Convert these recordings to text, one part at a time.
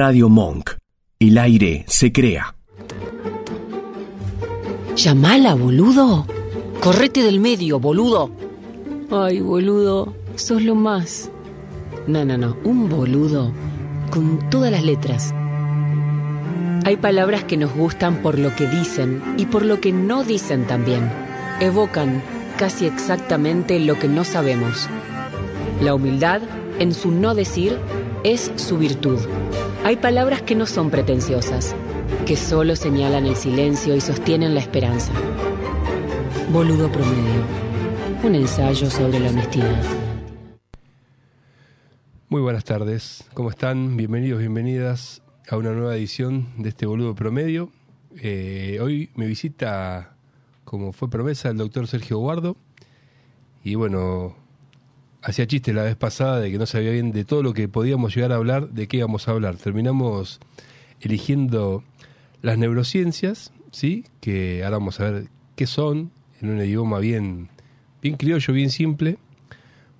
Radio Monk. El aire se crea. Llamala, boludo. Correte del medio, boludo. Ay, boludo, sos lo más. No, no, no, un boludo con todas las letras. Hay palabras que nos gustan por lo que dicen y por lo que no dicen también. Evocan casi exactamente lo que no sabemos. La humildad, en su no decir, es su virtud. Hay palabras que no son pretenciosas, que solo señalan el silencio y sostienen la esperanza. Boludo promedio. Un ensayo sobre la honestidad. Muy buenas tardes, ¿cómo están? Bienvenidos, bienvenidas a una nueva edición de este Boludo Promedio. Eh, hoy me visita, como fue promesa, el doctor Sergio Guardo. Y bueno, hacía chiste la vez pasada de que no sabía bien de todo lo que podíamos llegar a hablar, de qué íbamos a hablar. Terminamos eligiendo las neurociencias, ¿sí? Que ahora vamos a ver qué son, en un idioma bien, bien criollo, bien simple.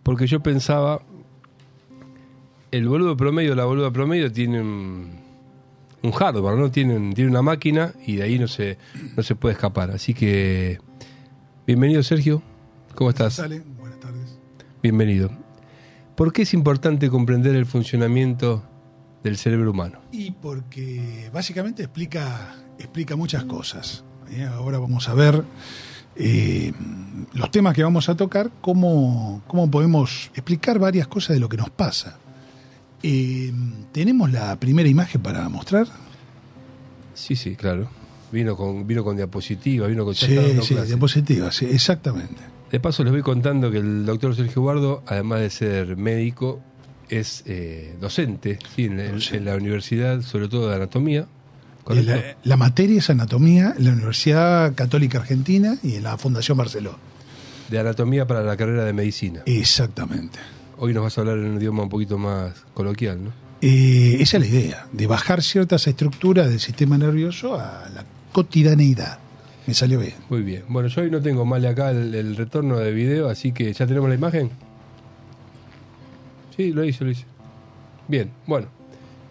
Porque yo pensaba, el boludo promedio, la boluda promedio tiene un, un hardware, ¿no? Tiene, tiene una máquina y de ahí no se, no se puede escapar. Así que, bienvenido Sergio, ¿cómo estás? Bienvenido. ¿Por qué es importante comprender el funcionamiento del cerebro humano? Y porque básicamente explica, explica muchas cosas. ¿eh? Ahora vamos a ver eh, los temas que vamos a tocar, cómo, cómo podemos explicar varias cosas de lo que nos pasa. Eh, ¿Tenemos la primera imagen para mostrar? Sí, sí, claro. Vino con, vino con diapositiva, vino con... Sí, sí, diapositiva, sí, exactamente. De paso les voy contando que el doctor Sergio Guardo, además de ser médico, es eh, docente sí, en, la universidad, sobre todo de anatomía. Eh, la materia es anatomía en la Universidad Católica Argentina y en la Fundación Barceló. De anatomía para la carrera de medicina. Exactamente. Hoy nos vas a hablar en un idioma un poquito más coloquial, ¿no? Eh, esa es la idea, de bajar ciertas estructuras del sistema nervioso a la cotidianeidad. Me salió bien. Muy bien. Bueno, yo hoy no tengo mal acá el, el retorno de video, así que ya tenemos la imagen. Sí, lo hice, lo hice. Bien, bueno.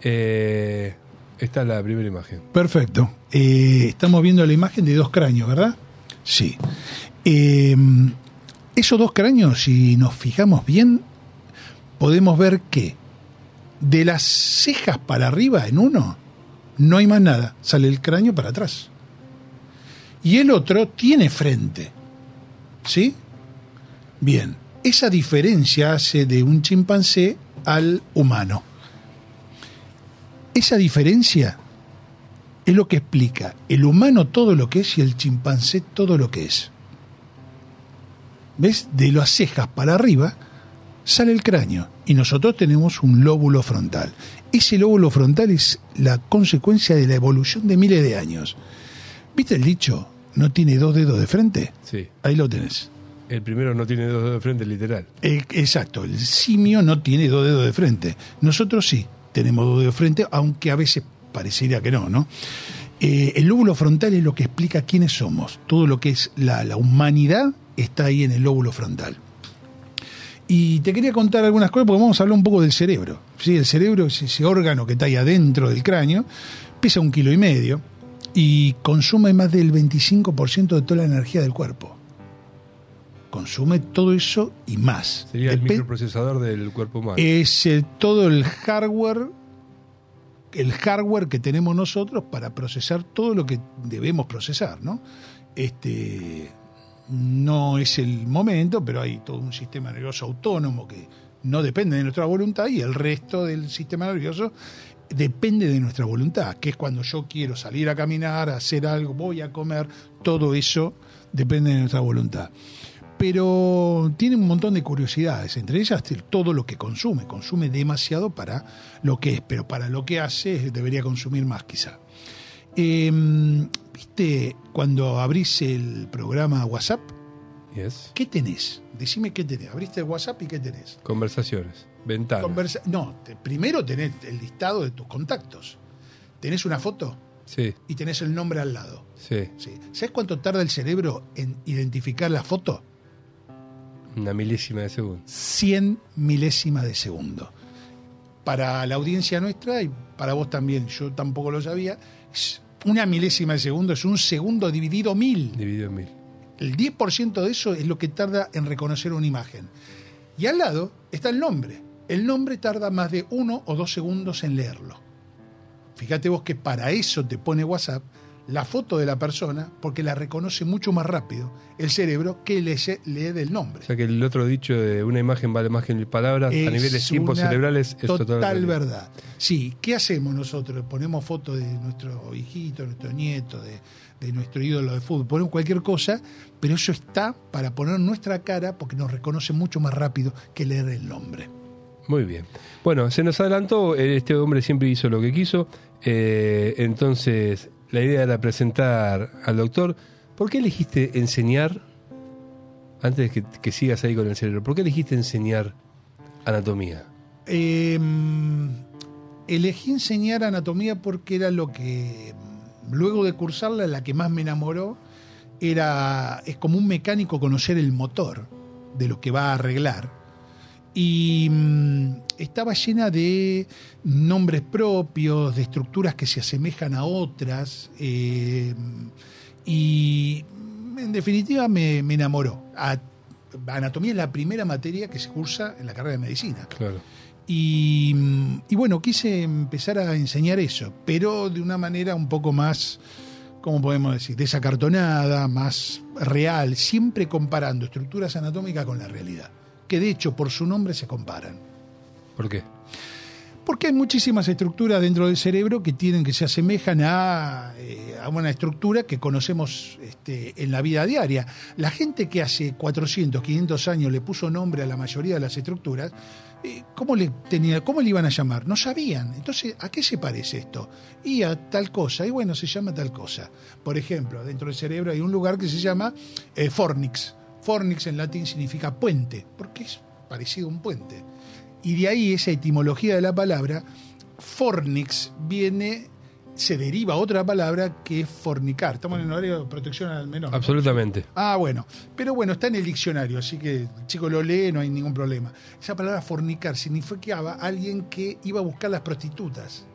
Eh, esta es la primera imagen. Perfecto. Eh, estamos viendo la imagen de dos cráneos, ¿verdad? Sí. Eh, esos dos cráneos, si nos fijamos bien, podemos ver que de las cejas para arriba en uno, no hay más nada. Sale el cráneo para atrás. Y el otro tiene frente. ¿Sí? Bien. Esa diferencia hace de un chimpancé al humano. Esa diferencia es lo que explica el humano todo lo que es y el chimpancé todo lo que es. ¿Ves? De las cejas para arriba sale el cráneo y nosotros tenemos un lóbulo frontal. Ese lóbulo frontal es la consecuencia de la evolución de miles de años. ¿Viste el dicho? ¿No tiene dos dedos de frente? Sí. Ahí lo tenés. El primero no tiene dos dedos de frente, literal. Eh, Exacto, el simio no tiene dos dedos de frente. Nosotros sí tenemos dos dedos de frente, aunque a veces parecería que no, ¿no? Eh, el lóbulo frontal es lo que explica quiénes somos. Todo lo que es la, la humanidad está ahí en el lóbulo frontal. Y te quería contar algunas cosas porque vamos a hablar un poco del cerebro. ¿sí? El cerebro es ese órgano que está ahí adentro del cráneo, pesa un kilo y medio y consume más del 25% de toda la energía del cuerpo. Consume todo eso y más. Sería el microprocesador del cuerpo humano. es eh, todo el hardware el hardware que tenemos nosotros para procesar todo lo que debemos procesar, ¿no? Este no es el momento, pero hay todo un sistema nervioso autónomo que no depende de nuestra voluntad y el resto del sistema nervioso depende de nuestra voluntad, que es cuando yo quiero salir a caminar, hacer algo, voy a comer, todo eso depende de nuestra voluntad pero tiene un montón de curiosidades, entre ellas todo lo que consume, consume demasiado para lo que es, pero para lo que hace debería consumir más quizá. Eh, ¿Viste cuando abrís el programa WhatsApp? Yes. ¿Qué tenés? Decime qué tenés. Abriste el WhatsApp y qué tenés. Conversaciones. Conversa- no, te- primero tenés el listado de tus contactos. Tenés una foto sí, y tenés el nombre al lado. sí. Sí. ¿Sabes cuánto tarda el cerebro en identificar la foto? Una milésima de segundo. 100 milésimas de segundo. para la audiencia nuestra y para vos también, yo tampoco lo sabía, es una milésima de segundo, es un segundo dividido mil. Dividido mil. El 10% de eso es lo que tarda en reconocer una imagen. Y al lado está el nombre. El nombre tarda más de uno o dos segundos en leerlo. Fíjate vos que para eso te pone WhatsApp la foto de la persona porque la reconoce mucho más rápido el cerebro que lee, lee del nombre. O sea que el otro dicho de una imagen vale más que mil palabras a Es niveles cerebrales es total total verdad. Sí, ¿qué hacemos nosotros? Ponemos fotos de nuestro hijito, nuestro nieto, de, de nuestro ídolo de fútbol, ponemos cualquier cosa, pero eso está para poner nuestra cara porque nos reconoce mucho más rápido que leer el nombre. Muy bien. Bueno, se nos adelantó, eh, este hombre siempre hizo lo que quiso, eh, entonces la idea era presentar al doctor. ¿Por qué elegiste enseñar, antes que, que sigas ahí con el cerebro, por qué elegiste enseñar anatomía? Eh, elegí enseñar anatomía porque era lo que, luego de cursarla, la que más me enamoró, era, es como un mecánico conocer el motor de lo que va a arreglar. Y mm, estaba llena de nombres propios, de estructuras que se asemejan a otras. eh, y en definitiva me, me enamoró. A- anatomía es la primera materia que se cursa en la carrera de medicina. Claro. Y, mm, y bueno, quise empezar a enseñar eso, pero de una manera un poco más, ¿cómo podemos decir? Desacartonada, más real, siempre comparando estructuras anatómicas con la realidad, que de hecho por su nombre se comparan. ¿Por qué? Porque hay muchísimas estructuras dentro del cerebro que tienen que se asemejan a, eh, a una estructura que conocemos este, en la vida diaria. La gente que hace 400, 500 años le puso nombre a la mayoría de las estructuras, eh, ¿cómo, le tenía, ¿cómo le iban a llamar? No sabían. Entonces, ¿a qué se parece esto? Y a tal cosa. Y bueno, se llama tal cosa. Por ejemplo, dentro del cerebro hay un lugar que se llama eh, fornix. Fornix en latín significa puente, porque es parecido a un puente. Y de ahí esa etimología de la palabra, fornix viene, se deriva a otra palabra que es fornicar. Estamos en horario de protección al menor. ¿no? Absolutamente. Ah, bueno. Pero bueno, está en el diccionario, así que el chico lo lee, no hay ningún problema. Esa palabra fornicar significaba alguien que iba a buscar las prostitutas,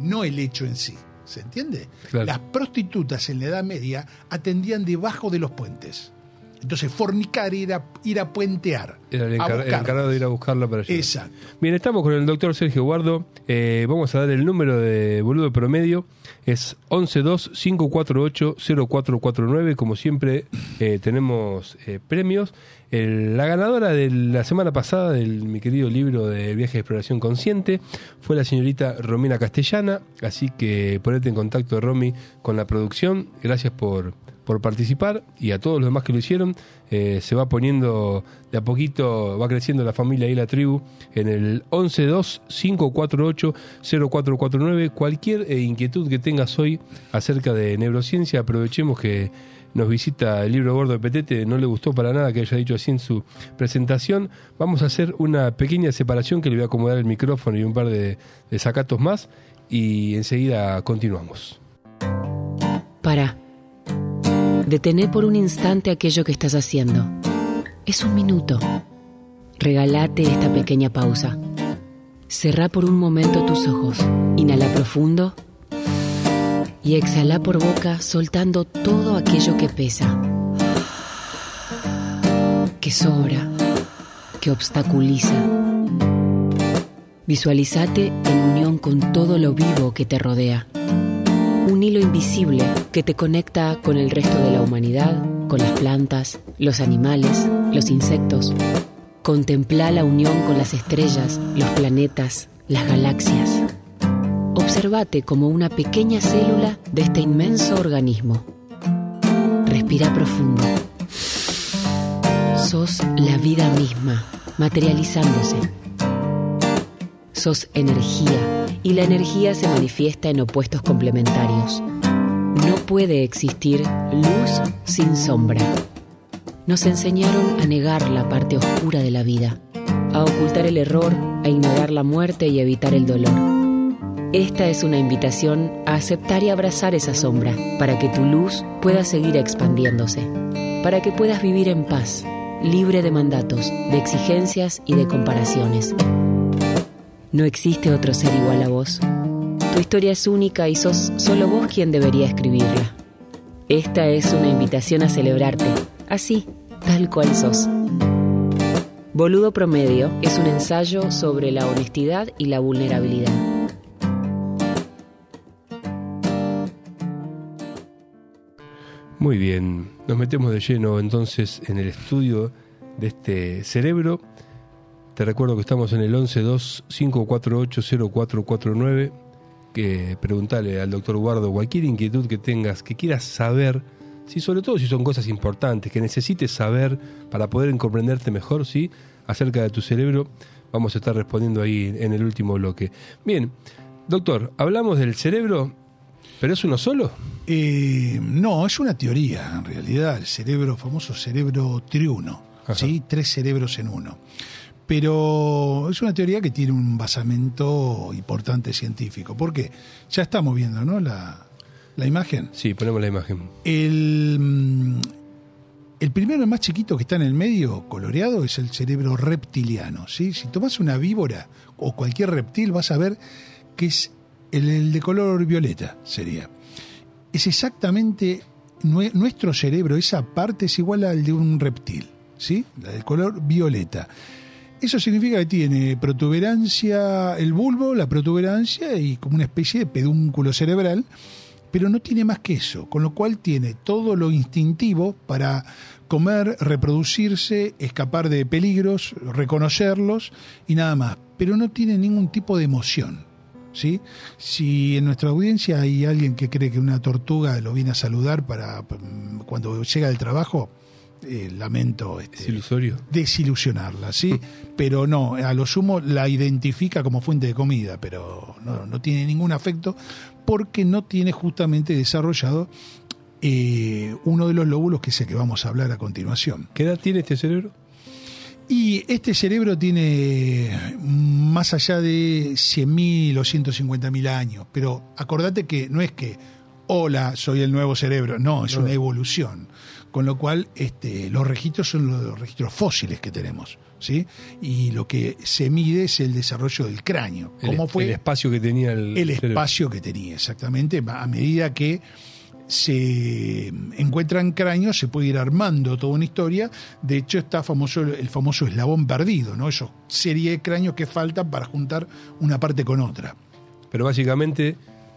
no el hecho en sí. ¿Se entiende? Claro. Las prostitutas en la Edad Media atendían debajo de los puentes. Entonces, fornicar era ir a puentear. Era el, encar- el encargado de ir a buscarla para allá. Exacto. Bien, estamos con el doctor Sergio Guardo. Eh, vamos a dar el número de boludo promedio. Es 112-548-0449. Como siempre, eh, tenemos eh, premios. El- la ganadora de la semana pasada del mi querido libro de viaje de exploración consciente fue la señorita Romina Castellana. Así que ponete en contacto, Romy, con la producción. Gracias por, por participar y a todos los demás que lo hicieron. Eh, se va poniendo de a poquito, va creciendo la familia y la tribu en el 112-548-0449. Cualquier eh, inquietud que tengas hoy acerca de neurociencia, aprovechemos que nos visita el libro gordo de Petete, no le gustó para nada que haya dicho así en su presentación. Vamos a hacer una pequeña separación que le voy a acomodar el micrófono y un par de, de sacatos más y enseguida continuamos. Para. Detené por un instante aquello que estás haciendo. Es un minuto. Regalate esta pequeña pausa. Cerrá por un momento tus ojos. Inhala profundo. Y exhala por boca soltando todo aquello que pesa. Que sobra. Que obstaculiza. Visualizate en unión con todo lo vivo que te rodea un hilo invisible que te conecta con el resto de la humanidad, con las plantas, los animales, los insectos. Contempla la unión con las estrellas, los planetas, las galaxias. Observate como una pequeña célula de este inmenso organismo. Respira profundo. Sos la vida misma, materializándose. Sos energía y la energía se manifiesta en opuestos complementarios. No puede existir luz sin sombra. Nos enseñaron a negar la parte oscura de la vida, a ocultar el error, a ignorar la muerte y evitar el dolor. Esta es una invitación a aceptar y abrazar esa sombra para que tu luz pueda seguir expandiéndose, para que puedas vivir en paz, libre de mandatos, de exigencias y de comparaciones. No existe otro ser igual a vos. Tu historia es única y sos solo vos quien debería escribirla. Esta es una invitación a celebrarte, así, tal cual sos. Boludo Promedio es un ensayo sobre la honestidad y la vulnerabilidad. Muy bien, nos metemos de lleno entonces en el estudio de este cerebro. Te recuerdo que estamos en el 1125480449. Que preguntale al doctor Guardo cualquier inquietud que tengas, que quieras saber, sí, sobre todo si son cosas importantes, que necesites saber para poder comprenderte mejor, sí, acerca de tu cerebro. Vamos a estar respondiendo ahí en el último bloque. Bien, doctor, hablamos del cerebro, pero es uno solo. Eh, no, es una teoría, en realidad, el cerebro, famoso cerebro triuno, ¿sí? tres cerebros en uno. Pero es una teoría que tiene un basamento importante científico. ¿Por qué? Ya estamos viendo, ¿no? La, la imagen. Sí, ponemos la imagen. El, mm, el primero, el más chiquito que está en el medio, coloreado, es el cerebro reptiliano. ¿sí? Si tomas una víbora o cualquier reptil, vas a ver que es el, el de color violeta, sería. Es exactamente nue- nuestro cerebro, esa parte es igual al de un reptil, ¿sí? La del color violeta. Eso significa que tiene protuberancia, el bulbo, la protuberancia y como una especie de pedúnculo cerebral, pero no tiene más que eso, con lo cual tiene todo lo instintivo para comer, reproducirse, escapar de peligros, reconocerlos y nada más, pero no tiene ningún tipo de emoción. ¿Sí? Si en nuestra audiencia hay alguien que cree que una tortuga lo viene a saludar para mm, cuando llega del trabajo, eh, lamento este, Es desilusionarla, ¿sí? Pero no, a lo sumo la identifica como fuente de comida, pero no, no tiene ningún afecto porque no tiene justamente desarrollado eh, uno de los lóbulos que es el que vamos a hablar a continuación. ¿Qué edad tiene este cerebro? Y este cerebro tiene más allá de 100.000 o 150.000 años, pero acordate que no es que, hola, soy el nuevo cerebro, no, es No. una evolución. Con lo cual, este, los registros son los registros fósiles que tenemos, ¿sí? Y lo que se mide es el desarrollo del cráneo. El, ¿Cómo fue el espacio que tenía el, el espacio que tenía, exactamente. A medida que se encuentran cráneos, se puede ir armando toda una historia. De hecho, está famoso el famoso eslabón perdido, ¿no? Eso, serie de cráneos que faltan para juntar una parte con otra. Pero básicamente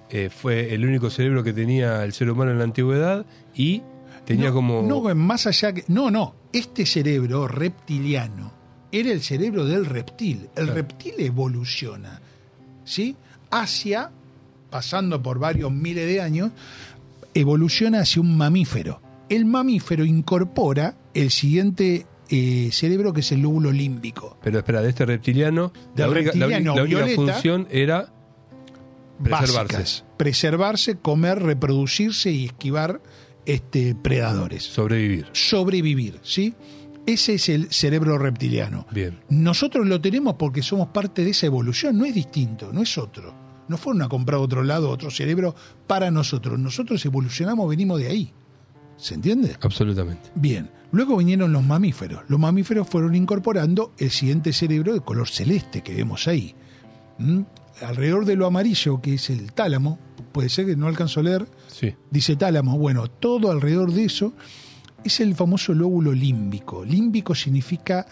eh, fue el único cerebro que tenía el ser humano en la antigüedad y tenía no, como... No, más allá que. No, no. Este cerebro reptiliano era el cerebro del reptil. El Claro. reptil evoluciona, ¿sí? Hacia, pasando por varios miles de años, evoluciona hacia un mamífero. El mamífero incorpora el siguiente eh, cerebro que es el lóbulo límbico. Pero espera, de este reptiliano, Del la única, la reptiliano única- la única violeta, función era preservarse, Básicas. Preservarse, comer, reproducirse y esquivar este, predadores. sobrevivir. Sobrevivir, ¿sí? Ese es el cerebro reptiliano. Bien. Nosotros lo tenemos porque somos parte de esa evolución, no es distinto, no es otro. No fueron a comprar otro lado, otro cerebro para nosotros. Nosotros evolucionamos, venimos de ahí. ¿Se entiende? Absolutamente. Bien, luego vinieron los mamíferos. Los mamíferos fueron incorporando el siguiente cerebro de color celeste que vemos ahí. ¿Mm? Alrededor de lo amarillo, que es el tálamo, puede ser que no alcanzo a leer, Sí. dice tálamo. Bueno, todo alrededor de eso es el famoso lóbulo límbico. Límbico significa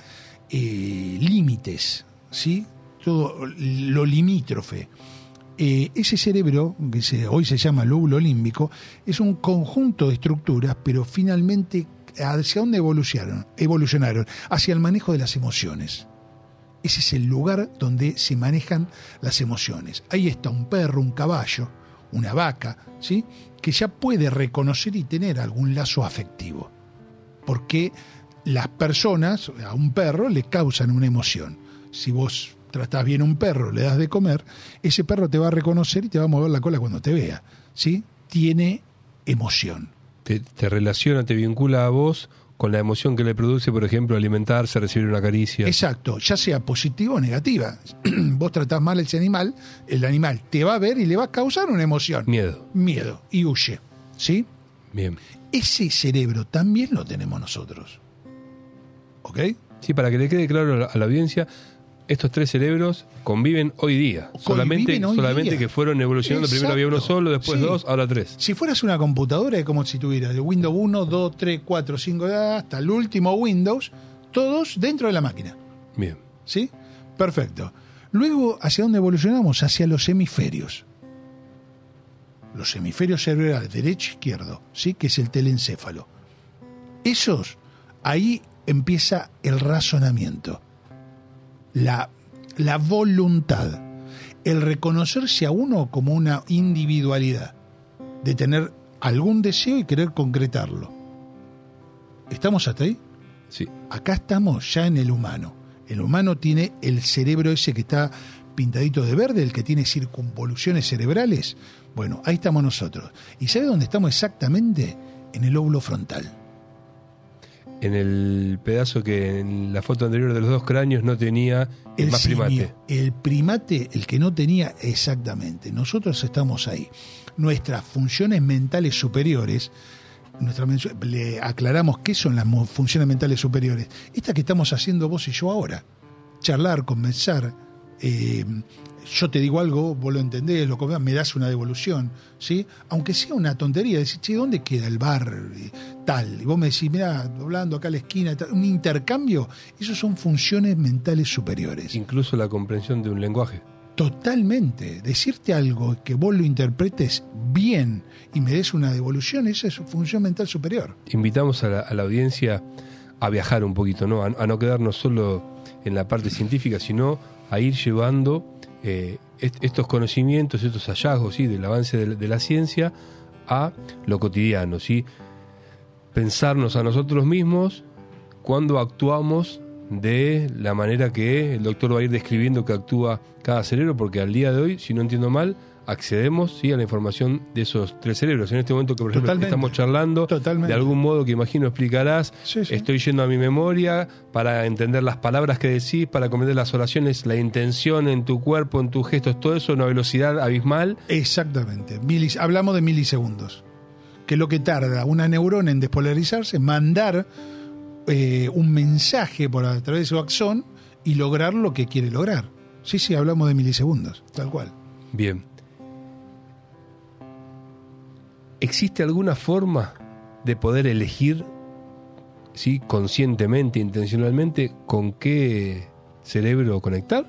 eh, límites, ¿sí? Todo lo limítrofe. Eh, ese cerebro, que se- hoy se llama lóbulo límbico, es un conjunto de estructuras, pero finalmente, ¿hacia dónde evolucionaron? Evolucionaron hacia el manejo de las emociones. Ese es el lugar donde se manejan las emociones. Ahí está un perro, un caballo, una vaca, ¿sí? que ya puede reconocer y tener algún lazo afectivo. Porque las personas, a un perro, le causan una emoción. Si vos tratás bien a un perro, le das de comer, ese perro te va a reconocer y te va a mover la cola cuando te vea. ¿sí? Tiene emoción. Te, te relaciona, te vincula a vos con la emoción que le produce, por ejemplo, alimentarse, recibir una caricia. Exacto, ya sea positiva o negativa. Vos tratás mal a ese animal, el animal te va a ver y le va a causar una emoción. Miedo. Miedo y huye. ¿Sí? Bien. Ese cerebro también lo tenemos nosotros. ¿Ok? Sí, para que le quede claro a la, a la audiencia, estos tres cerebros conviven hoy día. solamente hoy solamente día. que fueron evolucionando. Primero había uno solo, después Sí. dos, ahora tres. Si fueras una computadora, es como si tuvieras de Windows 1, 2, 3, 4, 5, hasta el último Windows, todos dentro de la máquina. Bien. ¿Sí? Perfecto. Luego, ¿hacia dónde evolucionamos? Hacia los hemisferios. Los hemisferios cerebrales, derecho e izquierdo, ¿sí? Que es el telencéfalo. Esos, ahí empieza el razonamiento, la, la voluntad, el reconocerse a uno como una individualidad, de tener algún deseo y querer concretarlo. ¿Estamos hasta ahí? Sí. Acá estamos ya en el humano. El humano tiene el cerebro ese que está pintadito de verde, el que tiene circunvoluciones cerebrales. Bueno, ahí estamos nosotros. ¿Y sabe dónde estamos exactamente? En el óvulo frontal. En el pedazo que en la foto anterior de los dos cráneos no tenía el, más simio, primate. El primate, el que no tenía exactamente. Nosotros estamos ahí. Nuestras funciones mentales superiores, nuestra le aclaramos qué son las funciones mentales superiores. Estas que estamos haciendo vos y yo ahora. Charlar, conversar. eh, yo te digo algo, vos lo entendés, lo comes, me das una devolución, ¿sí? Aunque sea una tontería, decir, che, ¿dónde queda el bar eh, tal? Y vos me decís, mirá, doblando acá a la esquina, tal. un intercambio, eso son funciones mentales superiores. Incluso la comprensión de un lenguaje. Totalmente. Decirte algo que vos lo interpretes bien y me des una devolución, esa es función mental superior. Invitamos a la, a la audiencia a viajar un poquito, ¿no? A, a no quedarnos solo en la parte científica, sino a ir llevando eh, est- estos conocimientos, estos hallazgos ¿sí? del avance de, la- de la ciencia a lo cotidiano, ¿sí? Pensarnos a nosotros mismos cuando actuamos de la manera que el doctor va a ir describiendo que actúa cada cerebro, porque al día de hoy, si no entiendo mal, accedemos ¿sí? a la información de esos tres cerebros. En este momento que, por ejemplo, Totalmente. estamos charlando, Totalmente. de algún modo que imagino explicarás, Sí, sí. estoy yendo a mi memoria para entender las palabras que decís, para comprender las oraciones, la intención en tu cuerpo, en tus gestos, todo eso a una velocidad abismal. Exactamente. Milis- hablamos de milisegundos. Que es lo que tarda una neurona en despolarizarse, mandar eh, un mensaje por a través de su axón y lograr lo que quiere lograr. Sí, sí, hablamos de milisegundos, tal cual. Bien. ¿Existe alguna forma de poder elegir, sí, conscientemente, intencionalmente, con qué cerebro conectar?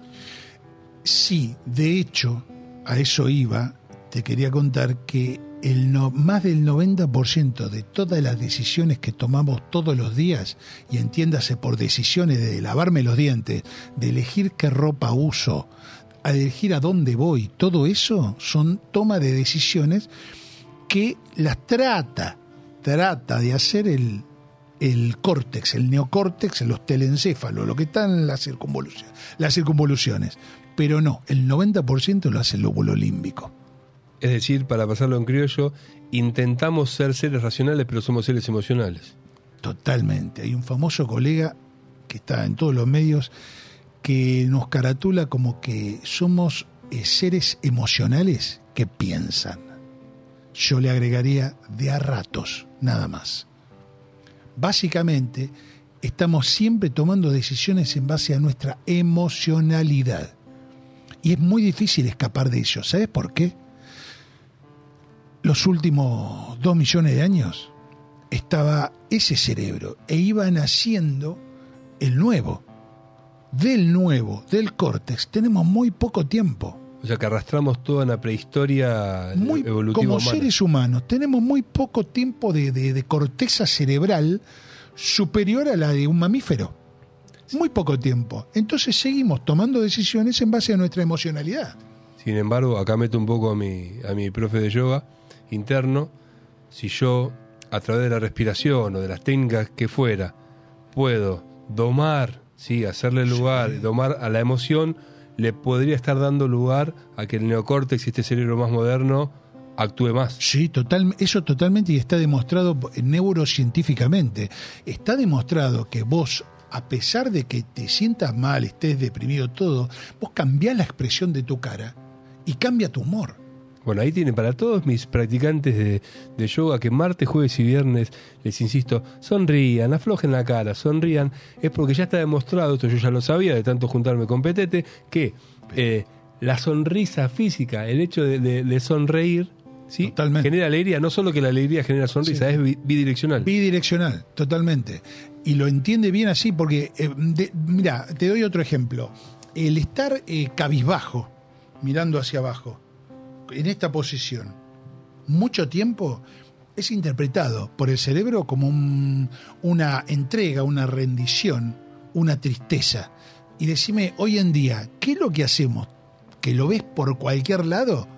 Sí, de hecho, a eso iba, te quería contar que el no, más del 90% de todas las decisiones que tomamos todos los días, y entiéndase por decisiones de lavarme los dientes, de elegir qué ropa uso, a elegir a dónde voy, todo eso son toma de decisiones que las trata, trata de hacer el, el córtex, el neocórtex, los telencéfalos, lo que están en las circunvoluciones, las circunvoluciones. Pero no, el 90% lo hace el lóbulo límbico. Es decir, para pasarlo en criollo, intentamos ser seres racionales, pero somos seres emocionales. Totalmente. Hay un famoso colega que está en todos los medios que nos caratula como que somos eh, seres emocionales que piensan. Yo le agregaría de a ratos, nada más. Básicamente, estamos siempre tomando decisiones en base a nuestra emocionalidad. Y es muy difícil escapar de ello. ¿Sabes por qué? Los últimos dos millones de años estaba ese cerebro e iba naciendo el nuevo. Del nuevo, del córtex, tenemos muy poco tiempo. O sea que arrastramos toda una prehistoria Muy, evolutiva como humana. seres humanos, tenemos muy poco tiempo de, de- de corteza cerebral superior a la de un mamífero. Muy poco tiempo. Entonces seguimos tomando decisiones en base a nuestra emocionalidad. Sin embargo, acá meto un poco a mi, a mi profe de yoga interno. Si yo, a través de la respiración o de las técnicas que fuera, puedo domar, ¿sí? hacerle lugar, domar a la emoción, le podría estar dando lugar a que el neocórtex y este cerebro más moderno actúe más. Sí, total, eso totalmente y está demostrado neurocientíficamente. Está demostrado que vos, a pesar de que te sientas mal, estés deprimido, todo, vos cambiás la expresión de tu cara y cambia tu humor. Bueno, ahí tienen para todos mis practicantes de, de yoga que martes, jueves y viernes, les insisto, sonrían, aflojen la cara, sonrían. Es porque ya está demostrado, esto yo ya lo sabía de tanto juntarme con Petete, que eh, la sonrisa física, el hecho de, de- de sonreír, ¿sí? Totalmente. genera alegría. No solo que la alegría genera sonrisa, Sí. es bi- bidireccional. Bidireccional, totalmente. Y lo entiende bien así porque, eh, mira, te doy otro ejemplo. El estar eh, cabizbajo, mirando hacia abajo, en esta posición, mucho tiempo, es interpretado por el cerebro como un- una entrega, una rendición, una tristeza. Y decime, hoy en día, ¿qué es lo que hacemos? ¿Que lo ves por cualquier lado?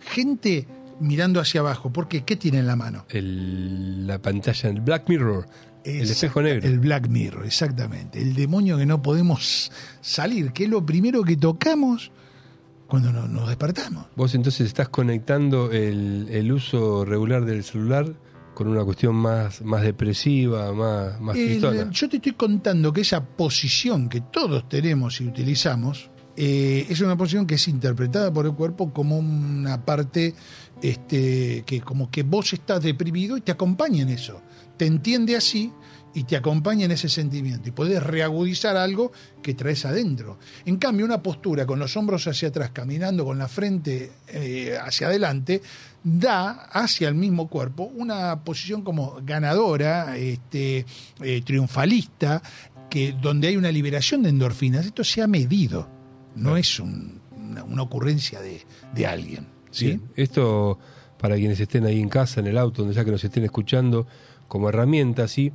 Gente mirando hacia abajo, porque ¿qué tiene en la mano? El- la pantalla, el Black Mirror, el espejo negro. El Black Mirror, exactamente. El demonio que no podemos salir, que es lo primero que tocamos cuando no- nos despertamos. Vos entonces estás conectando el, el uso regular del celular con una cuestión más, más depresiva, más, más El- tristona. yo te estoy contando que esa posición que todos tenemos y utilizamos eh, es una posición que es interpretada por el cuerpo como una parte este, que como que vos estás deprimido y te acompaña en eso. Te entiende así y te acompaña en ese sentimiento y podés reagudizar algo que traes adentro. En cambio, una postura con los hombros hacia atrás, caminando con la frente eh, hacia adelante, da hacia el mismo cuerpo una posición como ganadora, este, eh, triunfalista, que donde hay una liberación de endorfinas. Esto se ha medido, no es un- una, una ocurrencia de, de alguien. ¿sí? Bien, Esto, para quienes estén ahí en casa, en el auto, donde sea que nos estén escuchando, como herramienta, ¿sí?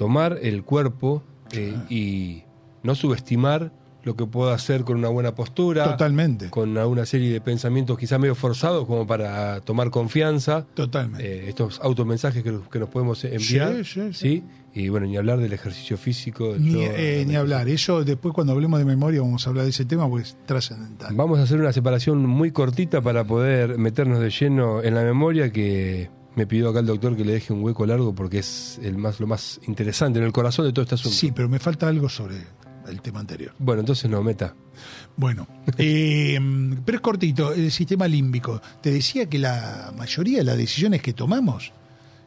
Tomar el cuerpo eh, y no subestimar lo que puedo hacer con una buena postura, Totalmente, con una serie de pensamientos quizá medio forzados como para tomar confianza, totalmente. eh, estos automensajes que, que nos podemos enviar, Sí, sí, sí. ¿sí? Y bueno, ni hablar del ejercicio físico. Ni, todo- eh, ni hablar. Eso después cuando hablemos de memoria vamos a hablar de ese tema porque es trascendental. Vamos a hacer una separación muy cortita para poder meternos de lleno en la memoria que me pidió acá el doctor que le deje un hueco largo porque es el más lo más interesante en el corazón de todo este asunto. Sí, pero me falta algo sobre el tema anterior. Bueno, entonces no, meta. Bueno, eh, pero es cortito, el sistema límbico. Te decía que la mayoría de las decisiones que tomamos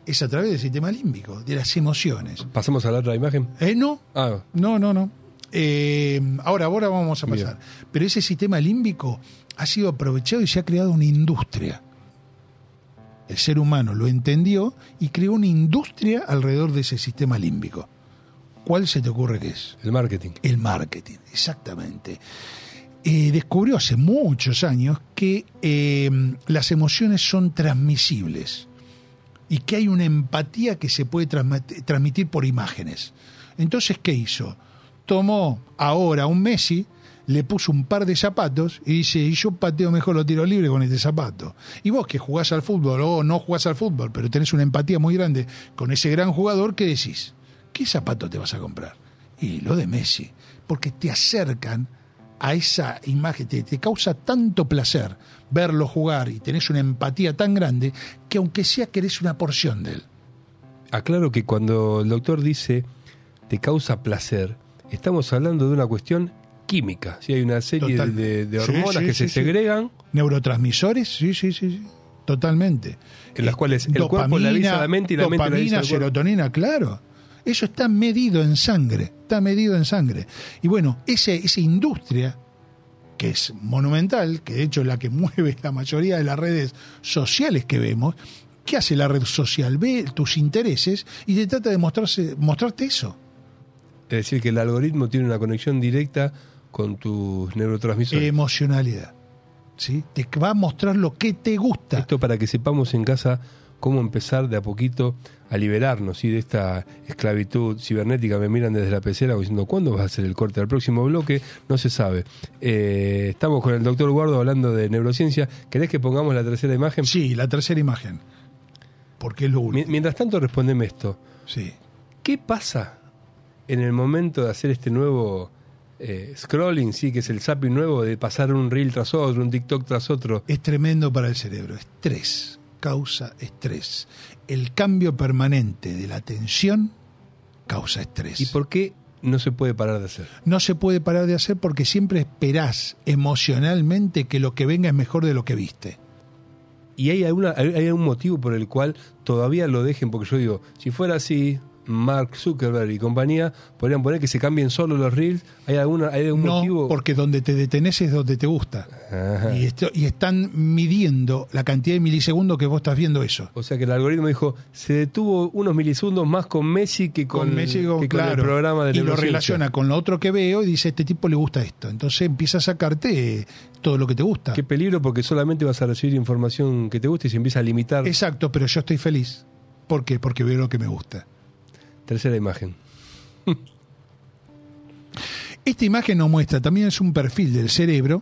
es a través del sistema límbico, de las emociones. ¿Pasamos a la otra imagen? ¿Eh? No, Ah, no, no, no. Eh, ahora, ahora vamos a pasar. Pero ese sistema límbico ha sido aprovechado y se ha creado una industria. El ser humano lo entendió y creó una industria alrededor de ese sistema límbico. ¿Cuál se te ocurre que es? el marketing. El marketing, exactamente. Eh, descubrió hace muchos años que eh, las emociones son transmisibles y que hay una empatía que se puede transmit- transmitir por imágenes. Entonces, ¿qué hizo? Tomó ahora un Messi, le puso un par de zapatos y dice, y yo pateo mejor los tiros libres con este zapato. Y vos que jugás al fútbol o no jugás al fútbol, pero tenés una empatía muy grande con ese gran jugador, ¿qué decís? ¿Qué zapato te vas a comprar? Y lo de Messi, porque te acercan a esa imagen, te, te causa tanto placer verlo jugar y tenés una empatía tan grande que aunque sea querés una porción de él. Aclaro que cuando el doctor dice te causa placer, estamos hablando de una cuestión química. Si hay una serie de, Total. de- de Sí, hormonas sí, que sí, se sí. segregan, Neurotransmisores, sí, sí, sí, sí, totalmente. en las Eh, cuales el cuerpo le avisa a la mente y la mente le avisa dopamina, serotonina, claro. Eso está medido en sangre, está medido en sangre. Y bueno, ese, esa industria, que es monumental, que de hecho es la que mueve la mayoría de las redes sociales que vemos, ¿qué hace la red social? Ve tus intereses y te trata de mostrarse, mostrarte eso. Es decir, que el algoritmo tiene una conexión directa con tus neurotransmisores. Emocionalidad. ¿sí? Te va a mostrar lo que te gusta. Esto para que sepamos en casa cómo empezar de a poquito a liberarnos ¿sí? de esta esclavitud cibernética. Me miran desde la pecera diciendo, ¿cuándo vas a hacer el corte al próximo bloque? No se sabe. Eh, estamos con el doctor Guardo hablando de neurociencia. ¿Querés que pongamos la tercera imagen? Sí, la tercera imagen. Porque es lo último. Mientras tanto, respondeme esto. Sí. ¿Qué pasa en el momento de hacer este nuevo eh, scrolling, sí, que es el zapping nuevo, de pasar un reel tras otro, un TikTok tras otro? Es tremendo para el cerebro. Estrés. Causa estrés. El cambio permanente de la atención causa estrés. ¿Y por qué no se puede parar de hacer? No se puede parar de hacer porque siempre esperás emocionalmente que lo que venga es mejor de lo que viste. y hay, alguna, hay hay algún motivo por el cual todavía lo dejen, porque yo digo, si fuera así, Mark Zuckerberg y compañía podrían poner que se cambien solo los reels. ¿Hay, alguna, hay algún No, motivo? porque donde te detenés es donde te gusta. Ajá. Y, esto, y están midiendo la cantidad de milisegundos que vos estás viendo eso. O sea que el algoritmo dijo, se detuvo unos milisegundos más con Messi que con, Con Messi, con- que con claro, el programa de y lo relaciona con lo otro que veo y dice, este tipo le gusta esto. Entonces empieza a sacarte todo lo que te gusta. Qué peligro porque solamente vas a recibir información que te guste y se empieza a limitar. Exacto, pero yo estoy feliz. ¿Por qué? Porque veo lo que me gusta. Tercera imagen. Esta imagen nos muestra, también es un perfil del cerebro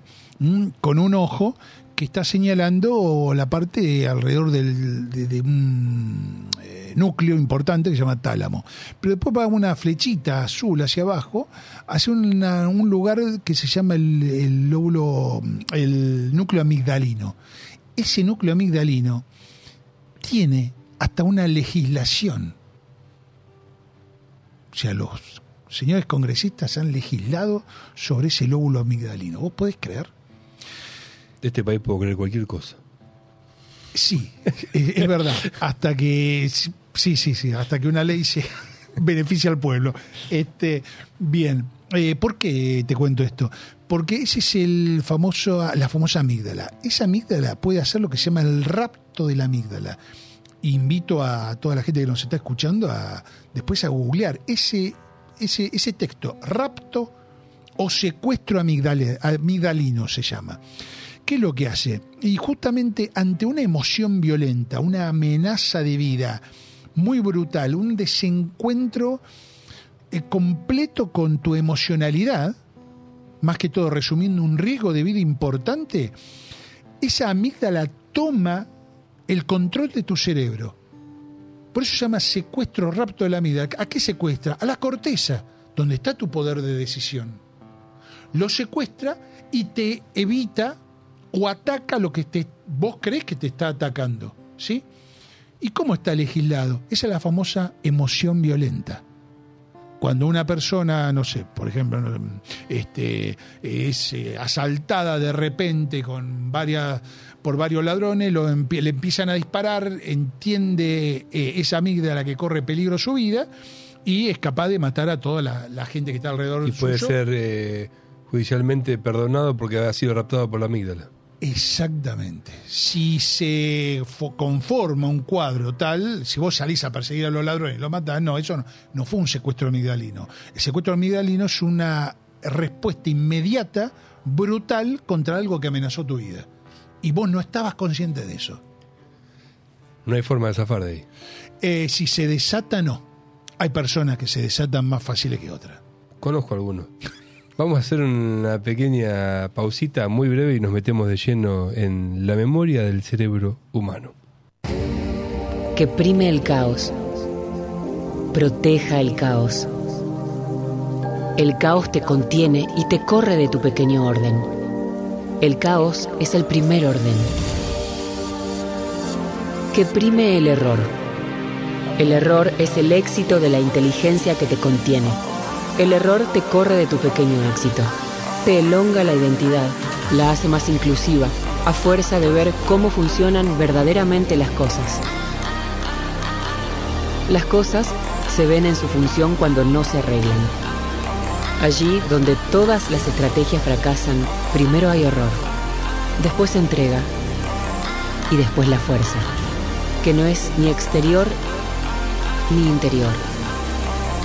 con un ojo que está señalando la parte alrededor del, de, un eh, núcleo importante que se llama tálamo. Pero después va una flechita azul hacia abajo, hacia un lugar que se llama el, el lóbulo, el núcleo amigdalino. Ese núcleo amigdalino tiene hasta una legislación. O sea, los señores congresistas han legislado sobre ese lóbulo amigdalino. ¿Vos podés creer? De este país puedo creer cualquier cosa. Sí, es, es verdad. Hasta que sí, sí, sí, hasta que una ley se beneficia al pueblo. Este, bien, eh, ¿por qué te cuento esto? Porque ese es el famoso, la famosa amígdala. Esa amígdala puede hacer lo que se llama el rapto de la amígdala. Invito a toda la gente que nos está escuchando a después a googlear ese, ese, ese texto, rapto o secuestro amigdale- amigdalino se llama. ¿Qué es lo que hace? Y justamente ante una emoción violenta, una amenaza de vida muy brutal, un desencuentro eh, completo con tu emocionalidad, más que todo resumiendo un riesgo de vida importante, esa amígdala toma el control de tu cerebro. Por eso se llama secuestro rapto de la amígdala. ¿A qué secuestra? A la corteza, donde está tu poder de decisión. Lo secuestra y te evita o ataca lo que te, vos crees que te está atacando. ¿Sí? ¿Y cómo está legislado? Esa es la famosa emoción violenta. Cuando una persona, no sé, por ejemplo, este, es eh, asaltada de repente con varias, por varios ladrones, lo le empiezan a disparar, entiende eh, esa amígdala que corre peligro su vida y es capaz de matar a toda la, la gente que está alrededor Y puede suyo. ser eh, judicialmente perdonado porque ha sido raptado por la amígdala. Exactamente. Si se fo- conforma un cuadro tal, si vos salís a perseguir a los ladrones y los matás, no, eso no, no fue un secuestro amigdalino. El secuestro amigdalino es una respuesta inmediata, brutal, contra algo que amenazó tu vida. Y vos no estabas consciente de eso. No hay forma de zafar de ahí. Eh, si se desata, no. Hay personas que se desatan más fáciles que otras. Conozco algunos. Vamos a hacer una pequeña pausita muy breve y nos metemos de lleno en la memoria del cerebro humano. que prime el caos, proteja el caos. El caos te contiene y te corre de tu pequeño orden. El caos es el primer orden. Que prime el error. El error es el éxito de la inteligencia que te contiene. El error te corre de tu pequeño éxito. Te elonga la identidad, la hace más inclusiva, a fuerza de ver cómo funcionan verdaderamente las cosas. Las cosas se ven en su función cuando no se arreglan. Allí donde todas las estrategias fracasan, primero hay error, después entrega y después la fuerza, que no es ni exterior ni interior.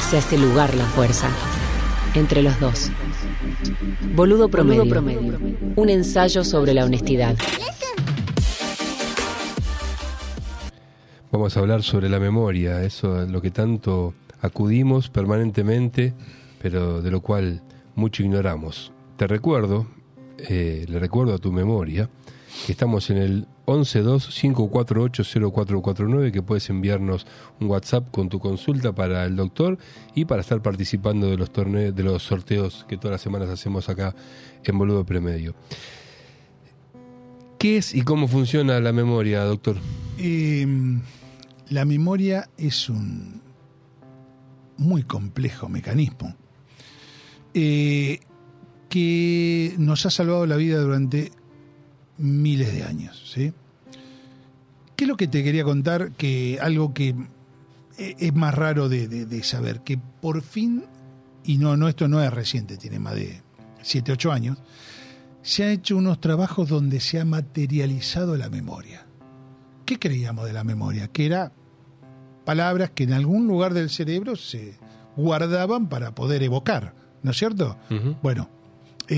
Se hace lugar la fuerza entre los dos. Boludo promedio. Un ensayo sobre la honestidad. Vamos a hablar sobre la memoria, eso es lo que tanto acudimos permanentemente, pero de lo cual mucho ignoramos. Te recuerdo, eh, le recuerdo a tu memoria, estamos en el 112-548-0449, que puedes enviarnos un WhatsApp con tu consulta para el doctor y para estar participando de los torneos, de los sorteos que todas las semanas hacemos acá en Boludo Premedio. ¿Qué es y cómo funciona la memoria, doctor? Eh, la memoria es un muy complejo mecanismo eh, que nos ha salvado la vida durante miles de años. ¿sí? ¿Qué es lo que te quería contar? Que algo que eh, es más raro de, de- de saber, que por fin, y no, no, esto no es reciente, tiene más de 7, 8 años, se han hecho unos trabajos donde se ha materializado la memoria. ¿Qué creíamos de la memoria? Que era palabras que en algún lugar del cerebro se guardaban para poder evocar, ¿no es cierto? Bueno,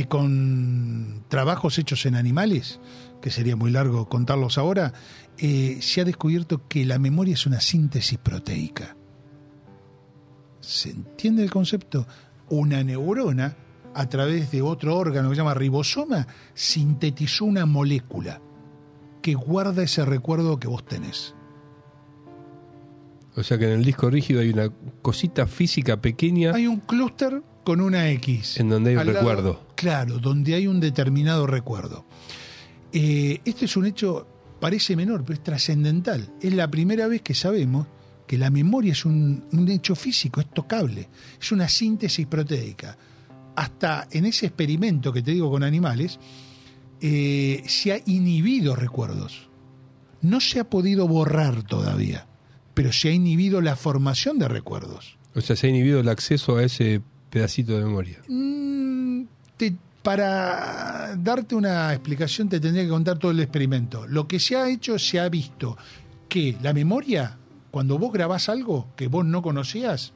con trabajos hechos en animales, que sería muy largo contarlos ahora, eh, se ha descubierto que la memoria es una síntesis proteica. ¿Se entiende el concepto? Una neurona, a través de otro órgano que se llama ribosoma, sintetizó una molécula que guarda ese recuerdo que vos tenés. O sea que en el disco rígido hay una cosita física pequeña Hay un clúster con una X. en donde hay un lado- recuerdo. Claro, donde hay un determinado recuerdo. Eh, este es un hecho, parece menor, pero es trascendental. Es la primera vez que sabemos que la memoria es un, un hecho físico, es tocable, es una síntesis proteica. Hasta en ese experimento que te digo con animales, eh, se ha inhibido recuerdos. No se ha podido borrar todavía, pero se ha inhibido la formación de recuerdos. O sea, se ha inhibido el acceso a ese pedacito de memoria. Mm, te- para darte una explicación te tendría que contar todo el experimento. Lo que se ha hecho, se ha visto que la memoria, cuando vos grabás algo que vos no conocías,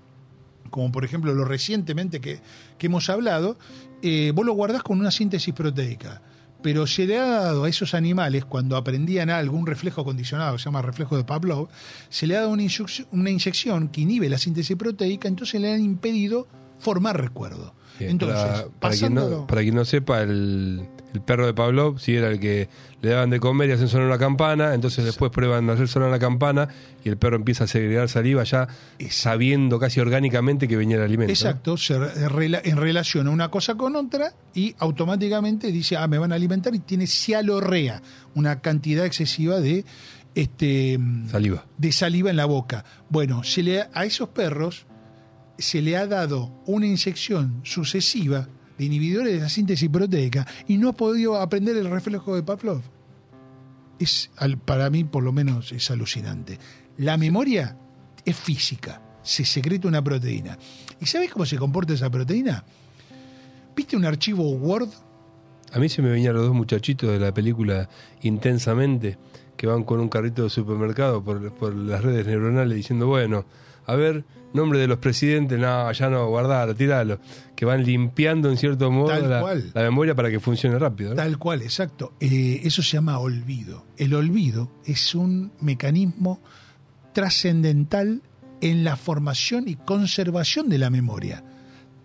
como por ejemplo lo recientemente que, que hemos hablado, eh, vos lo guardás con una síntesis proteica. Pero se le ha dado a esos animales, cuando aprendían algo, un reflejo condicionado, se llama reflejo de Pavlov, se le ha dado una, una inyección que inhibe la síntesis proteica, entonces le han impedido formar recuerdo. Entonces, para, para quien no, pasándolo- para quien no sepa, el, el perro de Pavlov, sí era el que le daban de comer y hacen sonar una campana, entonces después prueban a hacer sonar la campana y el perro empieza a segregar saliva ya sabiendo casi orgánicamente que venía el alimento. Exacto, se re- rela- en relaciona una cosa con otra y automáticamente dice, ah, me van a alimentar y tiene cialorrea, una cantidad excesiva de este Saliva. de saliva en la boca. Bueno, se le, a esos perros se le ha dado una inyección sucesiva de inhibidores de la síntesis proteica y no ha podido aprender el reflejo de Pavlov. Es, para mí, por lo menos, es alucinante. La memoria es física, se secreta una proteína. ¿Y sabes cómo se comporta esa proteína? ¿Viste un archivo Word? A mí se me venían los dos muchachitos de la película Intensamente, que van con un carrito de supermercado por, por las redes neuronales diciendo, bueno, a ver, nombre de los presidentes, no, ya no, guardalo, tiralo. Que van limpiando en cierto modo la, memoria para que funcione rápido. ¿no? Tal cual, exacto. Eh, eso se llama olvido. El olvido es un mecanismo trascendental en la formación y conservación de la memoria.